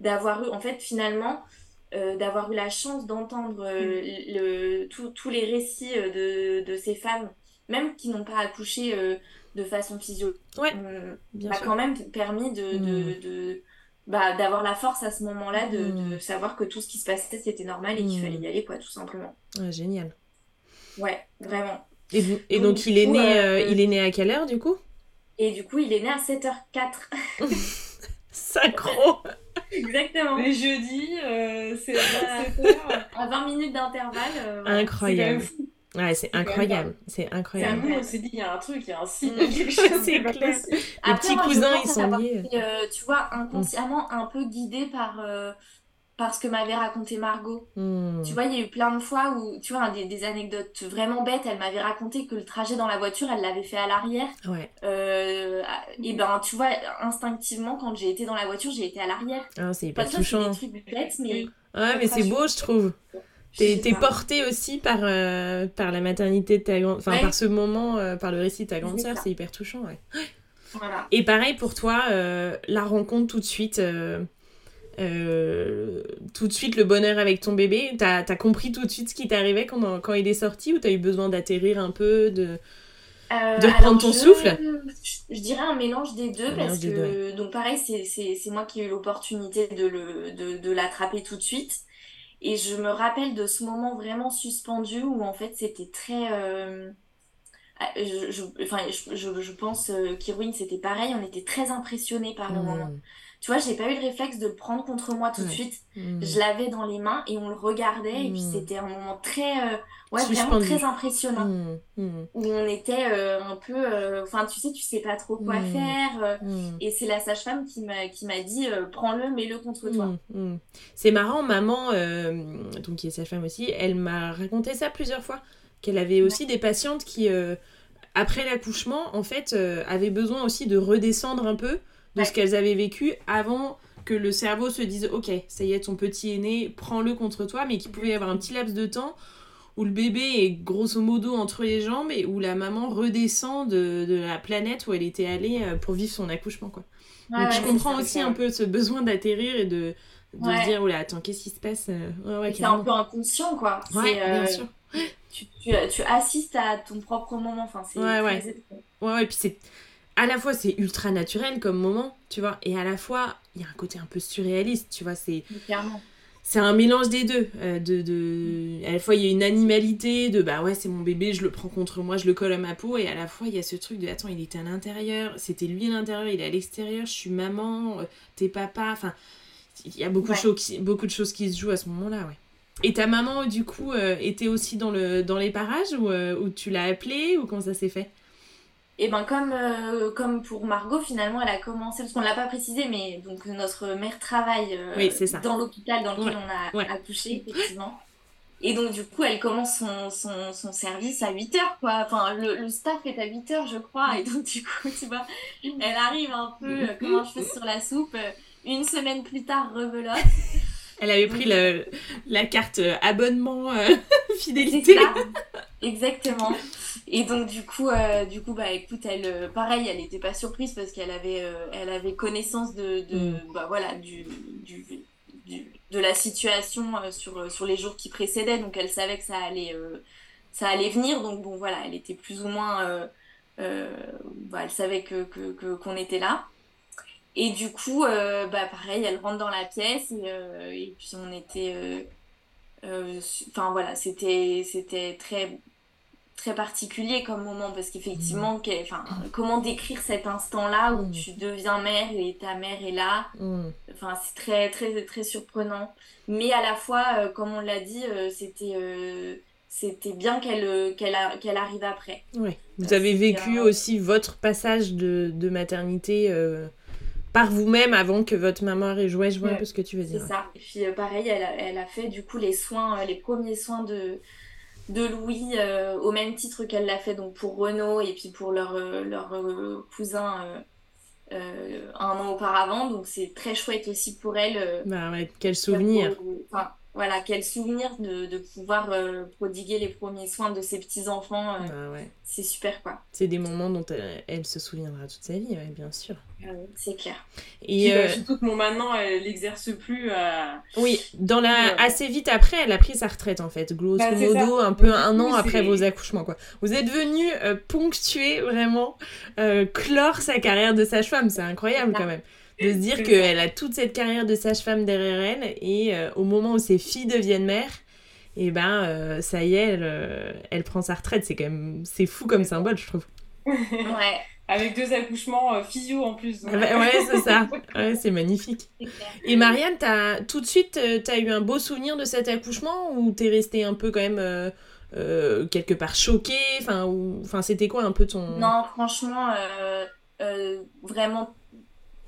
d'avoir eu, en fait, finalement, d'avoir eu la chance d'entendre le, tous les récits de, de, ces femmes, même qui n'ont pas accouché de façon physio ouais, m'a quand même permis de, de, mm. de bah, d'avoir la force à ce moment-là de, de, mm. savoir que tout ce qui se passait c'était normal et qu'il mm. fallait y aller quoi tout simplement génial ouais vraiment et, et donc, il est né euh, euh, il est né à quelle heure du coup? Et du coup il est né à 7h04 synchro Exactement. Les jeudis, euh, c'est à 20 minutes d'intervalle. Incroyable. Ouais, c'est incroyable. C'est incroyable. on s'est dit, il y a un truc, il y a un signe, quelque chose. c'est clair. Les petits cousins, ils sont liés. Euh, tu vois, inconsciemment, un peu guidé par, euh, par ce que m'avait raconté Margot. Hmm. Tu vois, il y a eu plein de fois où, tu vois, des, anecdotes vraiment bêtes. Elle m'avait raconté que le trajet dans la voiture, elle l'avait fait à l'arrière. Ouais. Euh, et ben, tu vois, instinctivement, quand j'ai été dans la voiture, j'ai été à l'arrière. Ah, c'est hyper touchant. C'est des trucs bêtes, mais. Ouais, mais c'est beau, je trouve. T'es es portée aussi par, euh, par la maternité de ta grande... Enfin, par ce moment, euh, par le récit de ta grande sœur, c'est hyper touchant, ouais. Et pareil pour toi, la rencontre tout de suite. tout de suite le bonheur avec ton bébé T'as as compris tout de suite ce qui t'arrivait quand, quand il est sorti ou t'as eu besoin d'atterrir un peu de, euh, de prendre ton souffle? je, dirais un mélange des deux parce que donc pareil c'est moi qui ai eu l'opportunité de, de, l'attraper tout de suite et je me rappelle de ce moment vraiment suspendu où en fait c'était très euh, ah, je, enfin, je, pense euh, c'était pareil on était très impressionnés par le hmm. moment tu vois, j'ai pas eu le réflexe de le prendre contre moi tout de suite. Hmm. Je l'avais dans les mains et on le regardait. Et puis hmm. c'était un moment très, euh, ouais, vraiment très impressionnant. Hmm. Où on était euh, un peu, euh, enfin, tu sais, tu sais pas trop quoi faire. Et c'est la sage-femme qui m'a, qui m'a dit, prends-le, mets-le contre toi. C'est marrant, maman, donc qui est sage-femme aussi, elle m'a raconté ça plusieurs fois. Qu'elle avait aussi des patientes qui, après l'accouchement, en fait, avaient besoin aussi de redescendre un peu de ce qu'elles avaient vécu avant que le cerveau se dise ok ça y est ton petit est né prends-le contre toi mais qu'il pouvait y avoir un petit laps de temps où le bébé est grosso modo entre les jambes et où la maman redescend de, de la planète où elle était allée euh, pour vivre son accouchement quoi. Donc je comprends aussi un peu ce besoin d'atterrir et de, de se dire oula attends qu'est-ce qui se passe euh, c'est un peu inconscient quoi. Ouais, bien euh, sûr. tu, tu, tu, assistes à ton propre moment enfin c'est ouais ouais. ouais ouais puis c'est à la fois c'est ultra naturel comme moment, tu vois, et à la fois il y a un côté un peu surréaliste, tu vois, c'est c'est un mélange des deux. Euh, de, de, À la fois, il y a une animalité de bah ouais, c'est mon bébé, je le prends contre moi, je le colle à ma peau. Et à la fois, il y a ce truc de attends, il était à l'intérieur, c'était lui à l'intérieur, il est à l'extérieur, je suis maman, euh, t'es papa. Enfin, il y a beaucoup, de choses qui, beaucoup de choses qui se jouent à ce moment-là, ouais. Et ta maman, du coup, euh, était aussi dans, le, dans les parages ou, ou tu l'as appelée ou comment ça s'est fait? Et ben comme, euh, comme pour Margot, finalement, elle a commencé, parce qu'on ne l'a pas précisé, mais donc notre mère travaille euh, dans l'hôpital dans lequel on a accouché, effectivement. Et donc, du coup, elle commence son, son, son service à 8 heures, quoi. Enfin, le, le, staff est à 8 heures, je crois. Et donc, du coup, tu vois, elle arrive un peu euh, comme un cheveu sur la soupe. Une semaine plus tard, rebelote. Elle avait pris le, la carte abonnement fidélité. Exactement. Et donc du coup, euh, du coup, bah écoute, elle, euh, pareil, elle n'était pas surprise parce qu'elle avait, euh, elle avait connaissance de, de mm. bah, voilà, du, du, de la situation sur, sur les jours qui précédaient, donc elle savait que ça allait, ça allait venir. Donc bon, voilà, elle était plus ou moins, bah, elle savait que qu'on était là. Et du coup, bah pareil, elle rentre dans la pièce et, et puis on était, enfin voilà, c'était, c'était très très particulier comme moment parce qu'effectivement, mm. enfin, comment décrire cet instant-là où mm. tu deviens mère et ta mère est là mm. Enfin, c'est très, très, très surprenant. Mais à la fois, euh, comme on l'a dit, euh, c'était euh, c'était bien qu'elle qu'elle qu'elle arrive après. Ouais. Vous avez vécu aussi votre passage de, de maternité par vous-même avant que votre maman joué, je vois un peu ce que tu veux dire. C'est ça. Et puis pareil, elle a, elle a, fait du coup les soins, les premiers soins de, de Louis euh, au même titre qu'elle l'a fait donc pour Renault et puis pour leur, euh, leur euh, cousin un an auparavant. Donc c'est très chouette aussi pour elle. bah ouais, quel souvenir voilà, quel souvenir de, de pouvoir euh, prodiguer les premiers soins de ses petits-enfants. Euh, bah c'est super, quoi. C'est des moments dont elle, se souviendra toute sa vie, bien sûr. Ah c'est clair. Et euh, surtout que maintenant, elle n'exerce plus. Oui, dans la... assez vite après, elle a pris sa retraite, en fait. Grosso bah, modo, un peu un an après vos accouchements, quoi. Vous êtes venu ponctuer, vraiment, clore sa carrière de sage-femme. C'est incroyable, quand même de se dire qu'elle a toute cette carrière de sage-femme derrière elle et euh, au moment où ses filles deviennent mères, et eh ben euh, ça y est, elle, euh, elle prend sa retraite. C'est quand même c'est fou comme symbole, je trouve. ouais. Avec deux accouchements physio en plus. Ah bah, ouais, c'est ça. Ouais, c'est magnifique. Et Marianne, as, tout de suite, tu as eu un beau souvenir de cet accouchement ou t'es restée un peu quand même quelque part choquée? Enfin, enfin c'était quoi un peu ton... Non, franchement, vraiment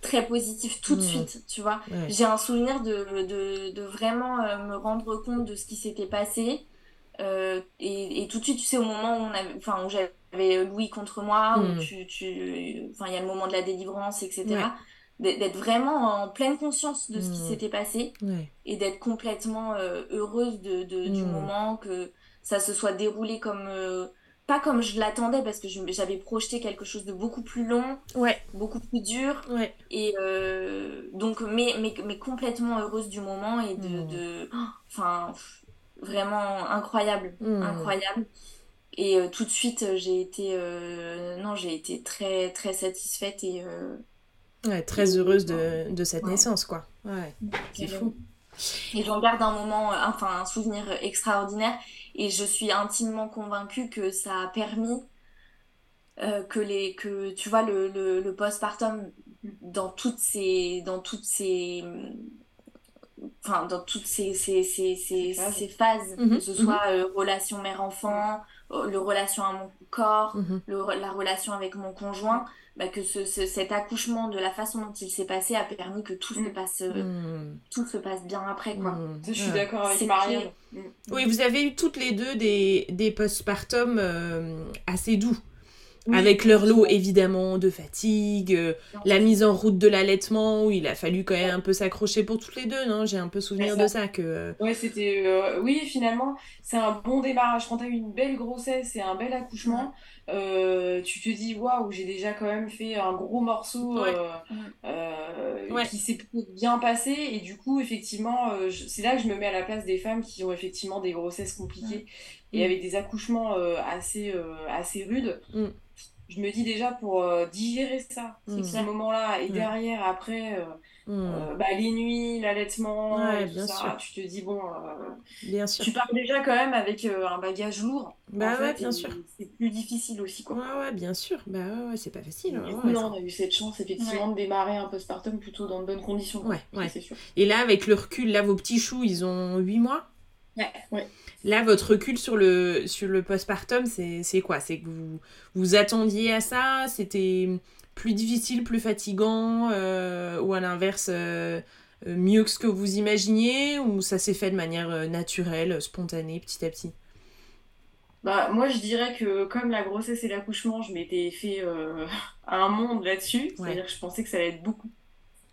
très positif tout de mmh. suite, tu vois. J'ai un souvenir de, de, de vraiment euh, me rendre compte de ce qui s'était passé. Euh, et, et, tout de suite, tu sais, au moment où, on avait, enfin, où j'avais Louis contre moi, où mmh. tu, tu, enfin, il y a le moment de la délivrance, etc. D'être vraiment en pleine conscience de ce qui mmh. s'était passé et d'être complètement euh, heureuse de, de du moment, que ça se soit déroulé comme, pas comme je l'attendais parce que j'avais projeté quelque chose de beaucoup plus long, ouais. beaucoup plus dur. Ouais. Et euh, donc, mais, mais, mais, complètement heureuse du moment et de. Mm. de enfin, vraiment incroyable. Mm. Incroyable. Et euh, tout de suite, j'ai été. euh, non, j'ai été très, très satisfaite et. euh, Ouais, très heureuse de, de cette Ouais. naissance, quoi. Ouais, c'est fou. Et j'en garde un moment, euh, enfin un souvenir extraordinaire. Et je suis intimement convaincue que ça a permis euh, que les, que tu vois le, le, le postpartum dans toutes ces, dans toutes ces, enfin dans toutes ces, ces, ces, ces, Phases. ces phases, Mhm, que ce soit euh, relation mère-enfant, euh, le relation à mon corps, Mhm. le- la relation avec mon conjoint, bah, que ce, ce- cet accouchement de la façon dont il s'est passé a permis que tout se Mm. passe, euh, Mm. tout se passe bien après quoi. Mm. Je suis d'accord avec C'est Marianne. Oui, vous avez eu toutes les deux des, des postpartum euh, assez doux. Oui. Avec leur lot évidemment de fatigue, euh, la mise en route de l'allaitement où il a fallu quand même un peu s'accrocher pour toutes les deux, non? J'ai un peu souvenir ça. de ça que. euh, Ouais, c'était. euh, oui, finalement, c'est un bon démarrage. Quand tu as eu une belle grossesse et un bel accouchement, tu te dis, waouh, j'ai déjà quand même fait un gros morceau Ouais. qui s'est bien passé. Et du coup, effectivement, c'est là que je me mets à la place des femmes qui ont effectivement des grossesses compliquées et Mm. avec des accouchements assez, assez rudes. Mm. Je me dis déjà pour euh, digérer ça, Mm. ce moment-là, et Ouais. derrière, après. euh, mm, euh, bah, les nuits, l'allaitement, Ouais, et bien ça, sûr. tu te dis, bon, Bien sûr. tu pars déjà quand même avec un bagage lourd. Bah en ouais, fait, bien et sûr. C'est plus difficile aussi, quoi. Ouais, ouais, bien sûr. Bah ouais, c'est pas facile. Du ouais, coup, on a eu cette chance, effectivement, de démarrer un postpartum plutôt dans de bonnes conditions. quoi. Ouais, ouais. C'est sûr. Et là, avec le recul, là, vos petits choux, ils ont 8 mois? Ouais, ouais. Là, votre recul sur le, sur le postpartum, c'est c'est quoi? C'est que vous vous attendiez à ça? C'était plus difficile, plus fatigant euh, Ou à l'inverse, euh, euh, mieux que ce que vous imaginiez? Ou ça s'est fait de manière naturelle, spontanée, petit à petit? Bah, moi, je dirais que comme la grossesse et l'accouchement, je m'étais fait euh, un monde là-dessus. C'est-à-dire que je pensais que ça allait être beaucoup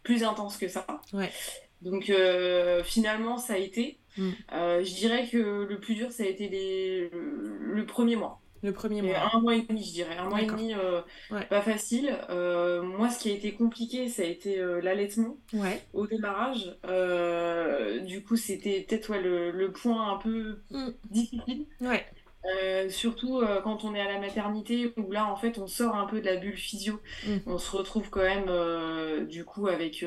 plus intense que ça. Ouais. Donc, euh, finalement, ça a été. Mm. Euh, je dirais que le plus dur, ça a été les... le, le premier mois. Le premier mois. un mois et demi, je dirais. Un mois et demi, euh, Ouais. pas facile. Euh, moi, ce qui a été compliqué, ça a été euh, l'allaitement Ouais. au démarrage. Du coup, c'était peut-être ouais, le, le point un peu Mm. difficile. Euh, surtout euh, quand on est à la maternité, où là, en fait, on sort un peu de la bulle physio. Mm. On se retrouve quand même, euh, du coup, avec,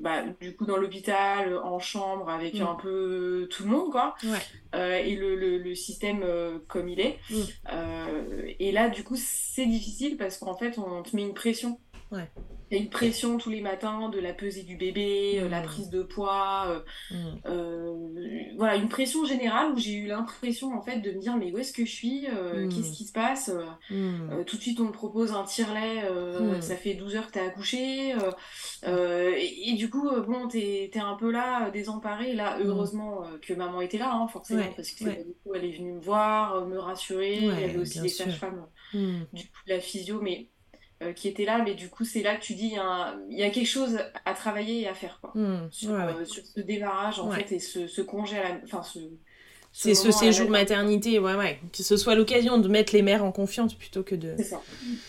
bah, du coup, dans l'hôpital, en chambre, avec Mm. un peu tout le monde, quoi. Ouais. Et le, le, le système comme il est. Mm. Et là, du coup, c'est difficile parce qu'en fait, on te met une pression. Ouais. Il y a une pression tous les matins de la pesée du bébé, euh, la Mm. prise de poids, euh, Mm. euh, voilà, une pression générale où j'ai eu l'impression en fait de me dire mais où est-ce que je suis, Euh, Mm. qu'est-ce qui se passe Euh, Tout de suite on me propose un tire-lait, ça fait 12 heures que t'as accouché, et, et du coup bon t'es t'es un peu là, désemparée, et là heureusement que maman était là hein, forcément Ouais, parce que ouais. du coup elle est venue me voir, me rassurer, il y avait aussi les sûr. sages-femmes Mm. du coup la physio mais qui était là mais du coup c'est là que tu dis il y, a un- il y a quelque chose à travailler et à faire quoi Mm. sur, Ouais, ouais. euh, sur ce démarrage en Ouais. fait et ce, ce congé à la enfin ce, C'est ce la séjour maternité, ouais, ouais. Que ce soit l'occasion de mettre les mères en confiance plutôt que de. c'est ça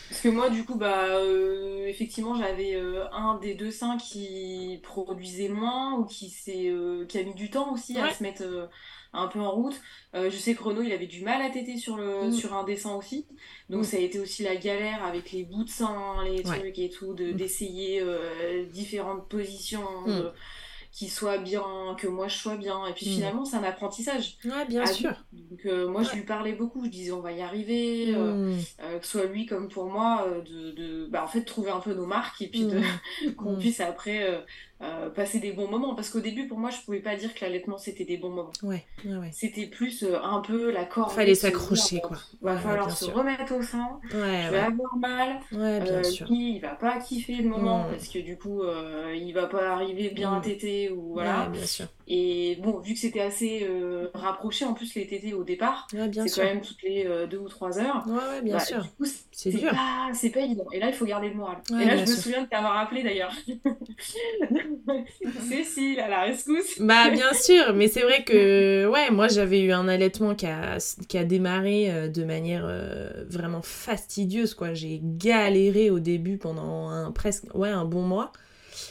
parce que moi du coup bah euh, effectivement j'avais euh, un des deux seins qui produisait moins ou qui s'est euh, qui a mis du temps aussi à se mettre euh, un peu en route Euh, je sais que Renaud il avait du mal à téter sur le Mm. sur un des seins aussi donc Mm. ça a été aussi la galère avec les bouts de sein les Ouais. trucs et tout de Mm. d'essayer euh, différentes positions de- qui soient bien que moi je sois bien et puis finalement c'est un apprentissage Ouais, bien à sûr. donc euh, moi je lui parlais beaucoup je disais on va y arriver euh, Mm. euh, que ce soit lui comme pour moi, euh, de, de bah, en fait, trouver un peu nos marques et puis de, qu'on puisse après euh, passer des bons moments. Parce qu'au début, pour moi, je pouvais pas dire que l'allaitement, c'était des bons moments. Ouais, ouais, ouais. C'était plus euh, un peu la corde. Fallait s'accrocher, quoi. Va Ouais, falloir se sûr. remettre au sein. Ouais, Je vais ouais. avoir mal. Ouais, bien Euh, sûr. il va pas kiffer le moment Mm. parce que du coup, il va pas arriver bien Mm. à téter ou voilà. Ouais, bien sûr. Et bon, vu que c'était assez euh, rapproché, en plus les tétés au départ, c'est quand même toutes les euh, deux ou trois heures. Ouais, ouais bien bah, sûr. C'est dur. C'est pas évident. Et là, il faut garder le moral. et là, je me souviens de t'avoir appelé d'ailleurs. Cécile, à la rescousse. bah, bien sûr, mais c'est vrai que, ouais, moi j'avais eu un allaitement qui a, qui a démarré euh, de manière vraiment fastidieuse, quoi. J'ai galéré au début pendant un, presque, ouais, un bon mois.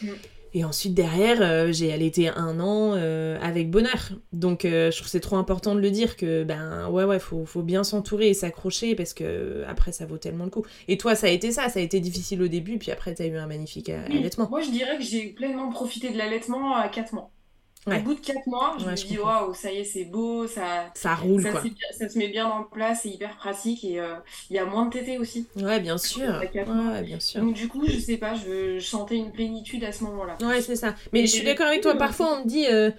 Mm. Et ensuite, derrière, euh, j'ai allaité un an euh, avec bonheur. Donc, euh, je trouve c'est trop important de le dire que, ben, ouais, ouais, faut, faut bien s'entourer et s'accrocher parce que après, ça vaut tellement le coup. Et toi, ça a été ça, ça a été difficile au début, puis après, t'as eu un magnifique allaitement. Moi, je dirais que j'ai pleinement profité de l'allaitement à 4 mois. Au bout de 4 mois, je me dis, waouh, ça y est, c'est beau, ça, ça roule, ça, quoi. Ça se met bien en place, c'est hyper pratique et euh, il y a moins de tétés aussi. Ouais, bien sûr. Ouais, bien sûr. Donc, du coup, je sais pas, je, sentais une plénitude à ce moment-là. Ouais, c'est ça. Mais je suis d'accord avec toi, parfois on me dit. Euh,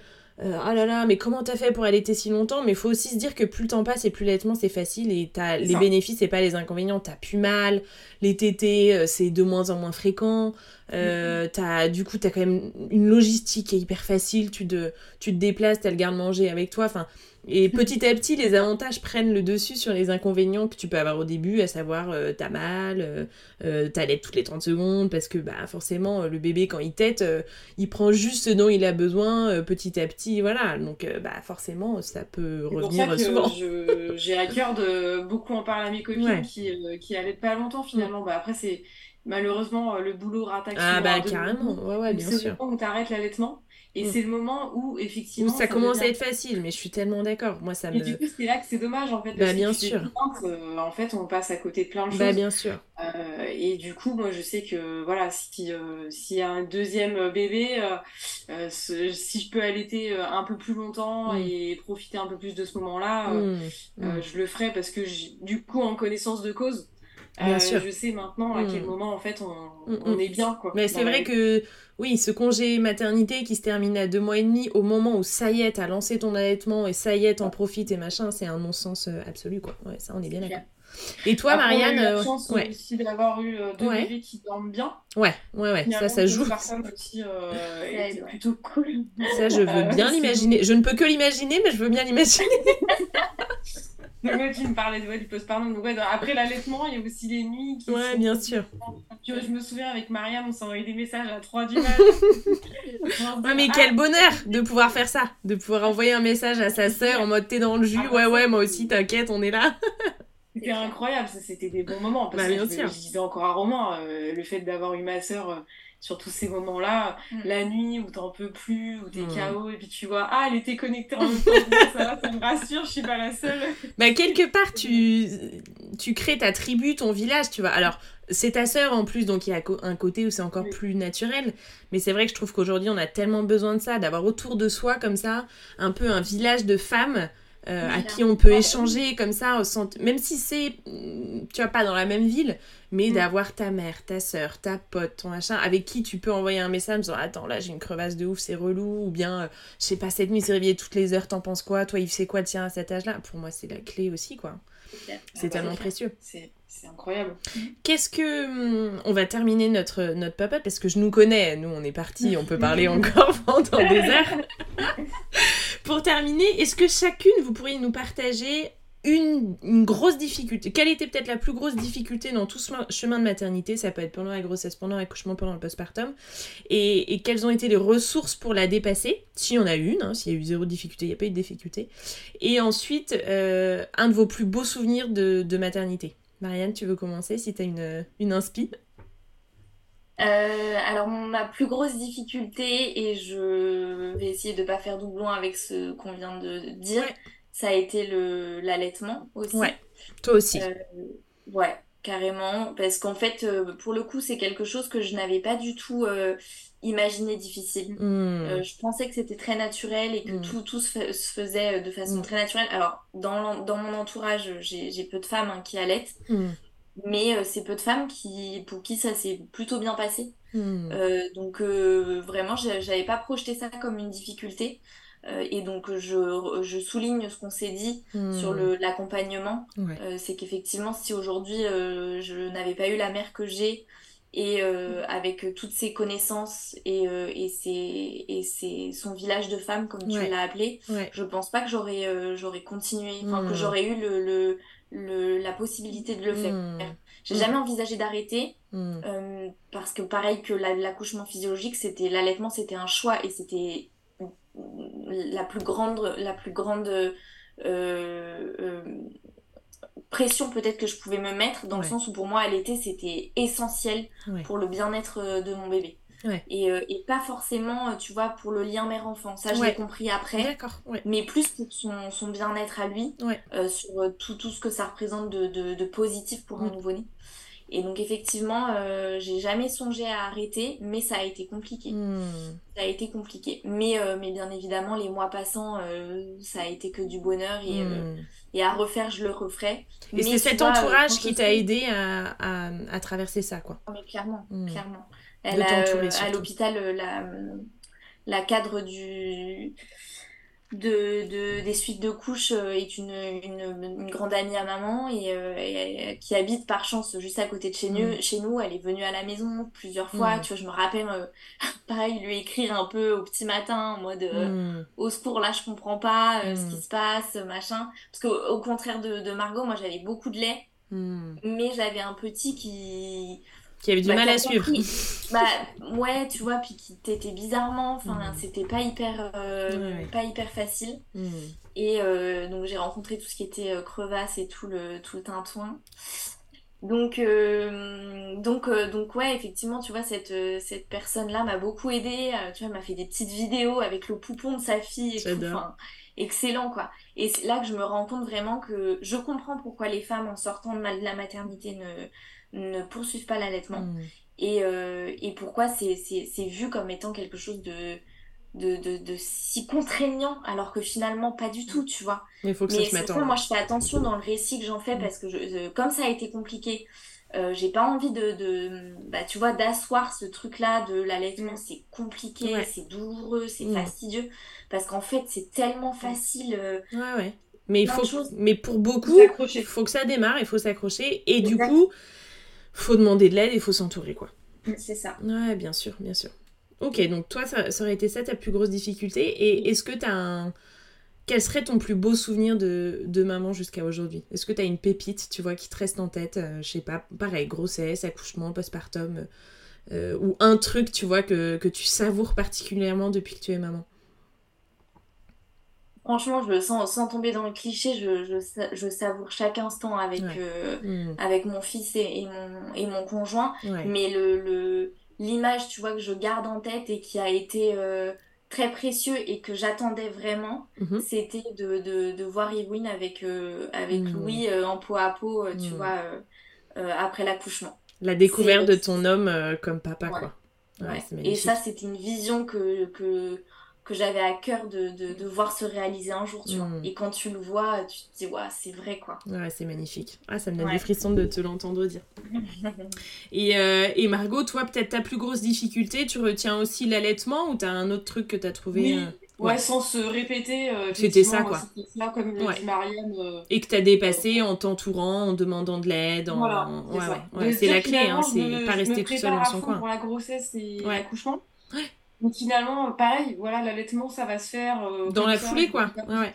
euh, ah là là, mais comment t'as fait pour allaiter si longtemps? Mais faut aussi se dire que plus le temps passe et plus l'allaitement c'est facile et as les bénéfices et pas les inconvénients. T'as plus mal, les tétés euh, c'est de moins en moins fréquent. Euh, as, du coup, t'as quand même une logistique qui est hyper facile. Tu, de, tu te déplaces, t'as le garde-manger avec toi. Enfin, et petit à petit, les avantages prennent le dessus sur les inconvénients que tu peux avoir au début, à savoir euh, t'as mal, euh, euh t'as l'aide toutes les 30 secondes, parce que bah forcément, le bébé, quand il tète, euh, il prend juste ce dont il a besoin petit à petit, voilà. Donc bah forcément, ça peut revenir pour ça souvent. J'ai à cœur de beaucoup en parler à mes copines qui, qui allaitent pas longtemps finalement. Bah, après, c'est malheureusement le boulot rattaque Ah bah carrément, ouais, ouais, bien sûr. C'est le moment où t'arrêtes l'allaitement. Et mm. c'est le moment où, effectivement. Où ça, commence à être facile, mais je suis tellement d'accord. Moi, ça me. Et du coup, c'est là que c'est dommage, en fait. bah, bien sûr. Euh, en fait, on passe à côté de plein de bah, choses. Bah, bien sûr. Euh, et du coup, moi, je sais que, voilà, si, euh, s'il y a un deuxième bébé, si je peux allaiter un peu plus longtemps mm. et profiter un peu plus de ce moment-là, mm. je le ferai parce que, du coup, en connaissance de cause, Bien sûr. je sais maintenant à quel moment en fait on, on est bien quoi. Mais c'est vrai que oui, ce congé maternité qui se termine à deux mois et demi, au moment où ça y est, t'as lancé ton allaitement et ça y est, t'en profites et machin, c'est un non-sens euh, absolu, quoi. Ouais, ça, on est bien d'accord. Et toi, Marianne On a eu la euh, chance ouais. aussi d'avoir eu euh, deux bébés qui dorment bien. Ouais, ouais, ouais, ça, ça joue. aussi euh, plutôt cool. Ça, je veux bien l'imaginer. Je ne peux que l'imaginer, mais je veux bien l'imaginer. Donc, tu me parlais de, ouais, du postpartum. Ouais, après l'allaitement, il y a aussi les nuits. Qui ouais, bien sûr. je me souviens avec Mariam, on s'envoyait des messages à 3 du mat. ouais, mais quel bonheur de pouvoir faire ça. De pouvoir envoyer un message à sa sœur en mode t'es dans le jus. Ah, ouais, ouais, moi aussi, t'inquiète, on est là. C'était incroyable, ça, c'était des bons moments. Parce bah, que je, disais encore à Romain, euh, le fait d'avoir eu ma sœur. Sur tous ces moments-là, mm. la nuit où t'en peux plus, où t'es mm. KO, et puis tu vois, ah, elle était connectée en même temps, ça, ça me rassure, je suis pas la seule. Bah, quelque part, tu, tu crées ta tribu, ton village, tu vois. Alors, c'est ta sœur en plus, donc il y a un côté où c'est encore plus naturel. Mais c'est vrai que je trouve qu'aujourd'hui, on a tellement besoin de ça, d'avoir autour de soi, comme ça, un peu un village de femmes. À qui on peut échanger comme ça, même si c'est, tu vois, pas dans la même ville, mais mm. d'avoir ta mère, ta soeur, ta pote, ton machin, avec qui tu peux envoyer un message en disant Attends, là j'ai une crevasse de ouf, c'est relou, ou bien euh, je sais pas, cette nuit c'est réveillé toutes les heures, t'en penses quoi Toi, il sait quoi le tien à cet âge-là? Pour moi, c'est la clé aussi, quoi. C'est tellement précieux. C'est incroyable. Qu'est-ce que. Hum, on va terminer notre, notre papa parce que je nous connais, nous on est partis, on peut parler encore pendant des heures. Pour terminer, est-ce que chacune vous pourriez nous partager une, grosse difficulté. Quelle était peut-être la plus grosse difficulté dans tout ce chemin de maternité Ça peut être pendant la grossesse, pendant l'accouchement, pendant le postpartum. Et, et, quelles ont été les ressources pour la dépasser Si en a une, hein, s'il y a eu zéro difficulté, il n'y a pas eu de difficulté. Et ensuite, euh, un de vos plus beaux souvenirs de, maternité? Marianne, tu veux commencer si tu as une, une inspi? Euh, alors ma plus grosse difficulté, et je vais essayer de ne pas faire doublon avec ce qu'on vient de dire, ça a été le l'allaitement aussi. Ouais, toi aussi. Euh, ouais, carrément. Parce qu'en fait, euh, pour le coup, c'est quelque chose que je n'avais pas du tout euh, imaginé difficile. Hmm. je pensais que c'était très naturel et que hmm. tout, tout se, faisait de façon hmm. très naturelle. Alors, dans, dans mon entourage, j'ai peu de femmes hein, qui allaitent. Mais c'est peu de femmes qui, pour qui ça s'est plutôt bien passé. donc, vraiment, j'avais pas projeté ça comme une difficulté. Euh, et donc, je, je souligne ce qu'on s'est dit sur hmm. l'accompagnement. Euh, c'est qu'effectivement, si aujourd'hui euh, je n'avais pas eu la mère que j'ai et euh, avec toutes ses connaissances et, et, ses, et ses, son village de femmes, comme tu l'as appelé, je pense pas que j'aurais j'aurais continué, enfin que hmm. j'aurais eu le, le, le, la possibilité de le faire. Hmm. J'ai hmm. jamais envisagé d'arrêter parce que pareil que l'accouchement physiologique, c'était l'allaitement, c'était un choix et c'était la plus grande, la plus grande euh, euh, pression peut-être que je pouvais me mettre, dans le sens où pour moi, allaiter, c'était essentiel pour le bien-être euh, de mon bébé. Et, et, pas forcément, tu vois, pour le lien mère-enfant. Ça, je l'ai compris après. Mais plus pour son, son bien-être à lui, sur tout, tout, ce que ça représente de, de, de positif pour un mm. nouveau-né. Et donc effectivement, euh, j'ai jamais songé à arrêter, mais ça a été compliqué. Hmm. Ça a été compliqué. Mais, euh, mais bien évidemment, les mois passant, euh, ça a été que du bonheur et, hmm. et à refaire, je le referai. Et c'est cet entourage qui t'a aidé à, à, à, traverser ça, quoi. Mais clairement, clairement. Elle a, à l'hôpital la, la cadre du de, de, des suites de couches euh, est une, une, grande amie à maman et, euh, qui habite par chance juste à côté de chez, nous. Mm. chez nous. Elle est venue à la maison plusieurs fois. Mm. Tu vois, je me rappelle, euh, pareil, lui écrire un peu au petit matin en mode mm. au secours, là, je comprends pas ce qui se passe, machin. Parce qu'au au contraire de, de Margot, moi, j'avais beaucoup de lait, mais j'avais un petit qui qui avait du bah, mal à suivre. bah ouais, tu vois, puis qui t'était bizarrement, enfin mm. c'était pas hyper euh, pas hyper facile. Mm. Et euh, donc j'ai rencontré tout ce qui était euh, crevasse et tout le tout le tintouin. Donc donc donc ouais, effectivement, tu vois cette cette personne là m'a beaucoup aidée, tu vois, m'a fait des petites vidéos avec le poupon de sa fille et tout, excellent quoi. Et c'est là que je me rends compte vraiment que je comprends pourquoi les femmes en sortant de la maternité ne ne poursuivent pas l'allaitement. Mm. Et, euh, et, pourquoi c'est vu comme étant quelque chose de, de, de, si contraignant, alors que finalement pas du tout, tu vois. Mais il faut que ça se mette en... Moi, je fais attention dans le récit que j'en fais mm. parce que je, comme ça a été compliqué, euh, j'ai pas envie de, de bah, tu vois, d'asseoir ce truc-là de l'allaitement. Mm. C'est compliqué, c'est douloureux, c'est fastidieux. Parce qu'en fait, c'est tellement facile. Euh, ouais, ouais. Mais, il faut, mais pour beaucoup, il faut que ça démarre, il faut s'accrocher. Et du coup, faut demander de l'aide et faut s'entourer, quoi. C'est ça. Ouais, bien sûr, bien sûr. Ok, donc toi, ça, aurait été ça ta plus grosse difficulté. Et est-ce que tu as un. Quel serait ton plus beau souvenir de, de maman jusqu'à aujourd'hui? Est-ce que tu as une pépite, tu vois, qui te reste en tête euh, Je sais pas, pareil, grossesse, accouchement, postpartum, euh, ou un truc, tu vois, que, que tu savoures particulièrement depuis que tu es maman? Franchement, je, sans, sans tomber dans le cliché, je, je, je savoure chaque instant avec, euh, mm. avec mon fils et, et, mon, et mon conjoint. Mais le, le, l'image, tu vois, que je garde en tête et qui a été euh, très précieux et que j'attendais vraiment, mm-hmm. c'était de, de, de, voir Irwin avec, euh, avec mm. Louis en peau à peau, tu mm. vois, après l'accouchement. La découverte de ton homme comme papa, quoi. et ça, c'était une vision que, que que j'avais à cœur de, de, de, voir se réaliser un jour, tu vois. Mm. Et quand tu le vois, tu te dis, ouais, c'est vrai, quoi. Ouais, c'est magnifique. Ah, ça me donne des frissons de te l'entendre dire. et, euh, et, Margot, toi, peut-être ta plus grosse difficulté, tu retiens aussi l'allaitement ou t'as un autre truc que t'as trouvé oui. Euh, ouais. sans se répéter. Euh, C'était ça, quoi. C'était ça, comme le dit Marianne. Et que t'as dépassé en t'entourant, en demandant de l'aide. En... Voilà, ouais, c'est la clé, hein, c'est pas rester tout seul dans son coin. pour la grossesse et l'accouchement. Ouais. Donc finalement, pareil, voilà, l'allaitement, ça va se faire euh, dans la foulée, quoi. Ouais.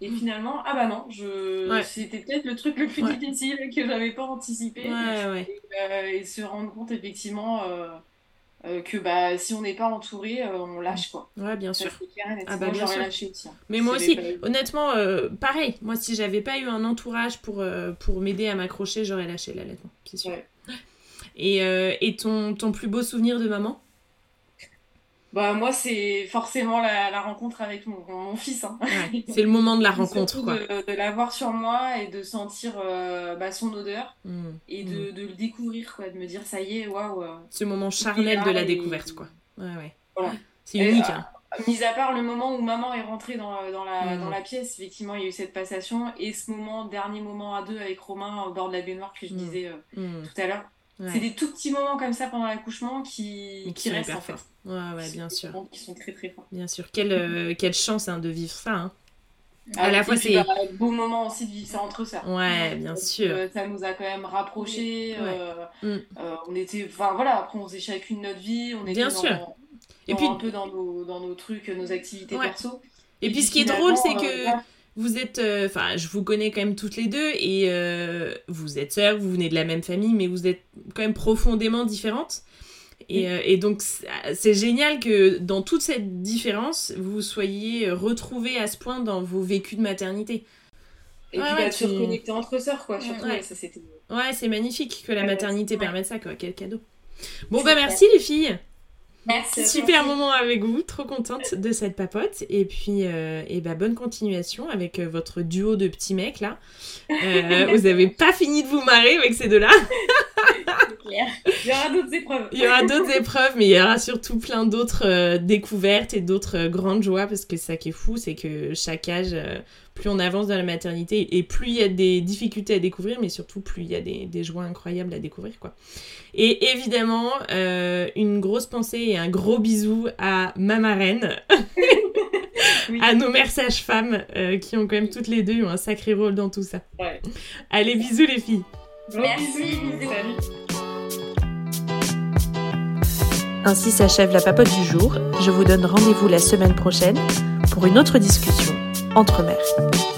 Et finalement, ah bah non, je... c'était peut-être le truc le plus difficile que j'avais pas anticipé. Et, euh, et, se rendre compte effectivement euh, que bah si on n'est pas entouré, on lâche quoi. Ouais, bien sûr. ah bah bien sûr. Lâché aussi, hein. Mais moi aussi, honnêtement, pareil. Moi, si j'avais pas eu un entourage pour pour m'aider à m'accrocher, j'aurais lâché l'allaitement, c'est sûr. Et, et ton, ton plus beau souvenir de maman? Bah, moi, c'est forcément la, rencontre avec mon, mon fils. Hein. c'est le moment de la rencontre. Quoi. De, de l'avoir sur moi et de sentir euh, bah, son odeur mmh. et de, mmh. de, le découvrir, quoi, de me dire ça y est, waouh. Euh, Ce moment charnel de la découverte, quoi. Ouais, ouais. Voilà. C'est unique. hein. Mis à part le moment où maman est rentrée dans, dans, la, mmh. dans la pièce, effectivement, il y a eu cette passation. Et ce moment, dernier moment à deux avec Romain au bord de la baignoire que je disais euh, tout à l'heure. C'est des tout petits moments comme ça pendant l'accouchement qui, qui, restent en fait. Ouais, ouais, bien sûr. Qui sont très très forts. Bien sûr. Quelle, euh, quelle chance hein, de vivre ça. Hein. À la fois, c'est un beau moment aussi de vivre ça entre sœurs. Ouais, bien sûr. ça nous a quand même rapprochés. Mm. on était, enfin voilà, après on faisait chacune notre vie, on était bien sûr. et puis un peu dans nos, dans nos trucs, nos activités perso. Et, puis, ce qui est drôle, c'est que vous êtes, euh, enfin, je vous connais quand même toutes les deux et euh, vous êtes sœurs, vous venez de la même famille, mais vous êtes quand même profondément différentes. Et, euh, et donc, c'est génial que dans toute cette différence, vous soyez retrouvés à ce point dans vos vécus de maternité. Et puis, bah, tu... reconnecter entre sœurs, quoi, surtout. Ouais, ouais c'est magnifique que la maternité permette ça, quoi. Quel cadeau. Bon, bah, merci les filles. Merci. Super moment avec vous, trop contente de cette papote. Et puis, euh, et bah, bonne continuation avec euh, votre duo de petits mecs là. Euh, vous n'avez pas fini de vous marrer avec ces deux-là. il y aura d'autres épreuves. Il y aura d'autres épreuves, mais il y aura surtout plein d'autres découvertes et d'autres grandes joies parce que ça qui est fou, c'est que chaque âge, plus on avance dans la maternité et plus il y a des difficultés à découvrir, mais surtout plus il y a des, des joies incroyables à découvrir quoi. Et évidemment, euh, une grosse pensée et un gros bisou à ma marraine, à nos mères sages-femmes, euh, qui ont quand même toutes les deux eu un sacré rôle dans tout ça. Allez, bisous les filles. Merci, Ainsi s'achève la papote du jour. Je vous donne rendez-vous la semaine prochaine pour une autre discussion entre mères.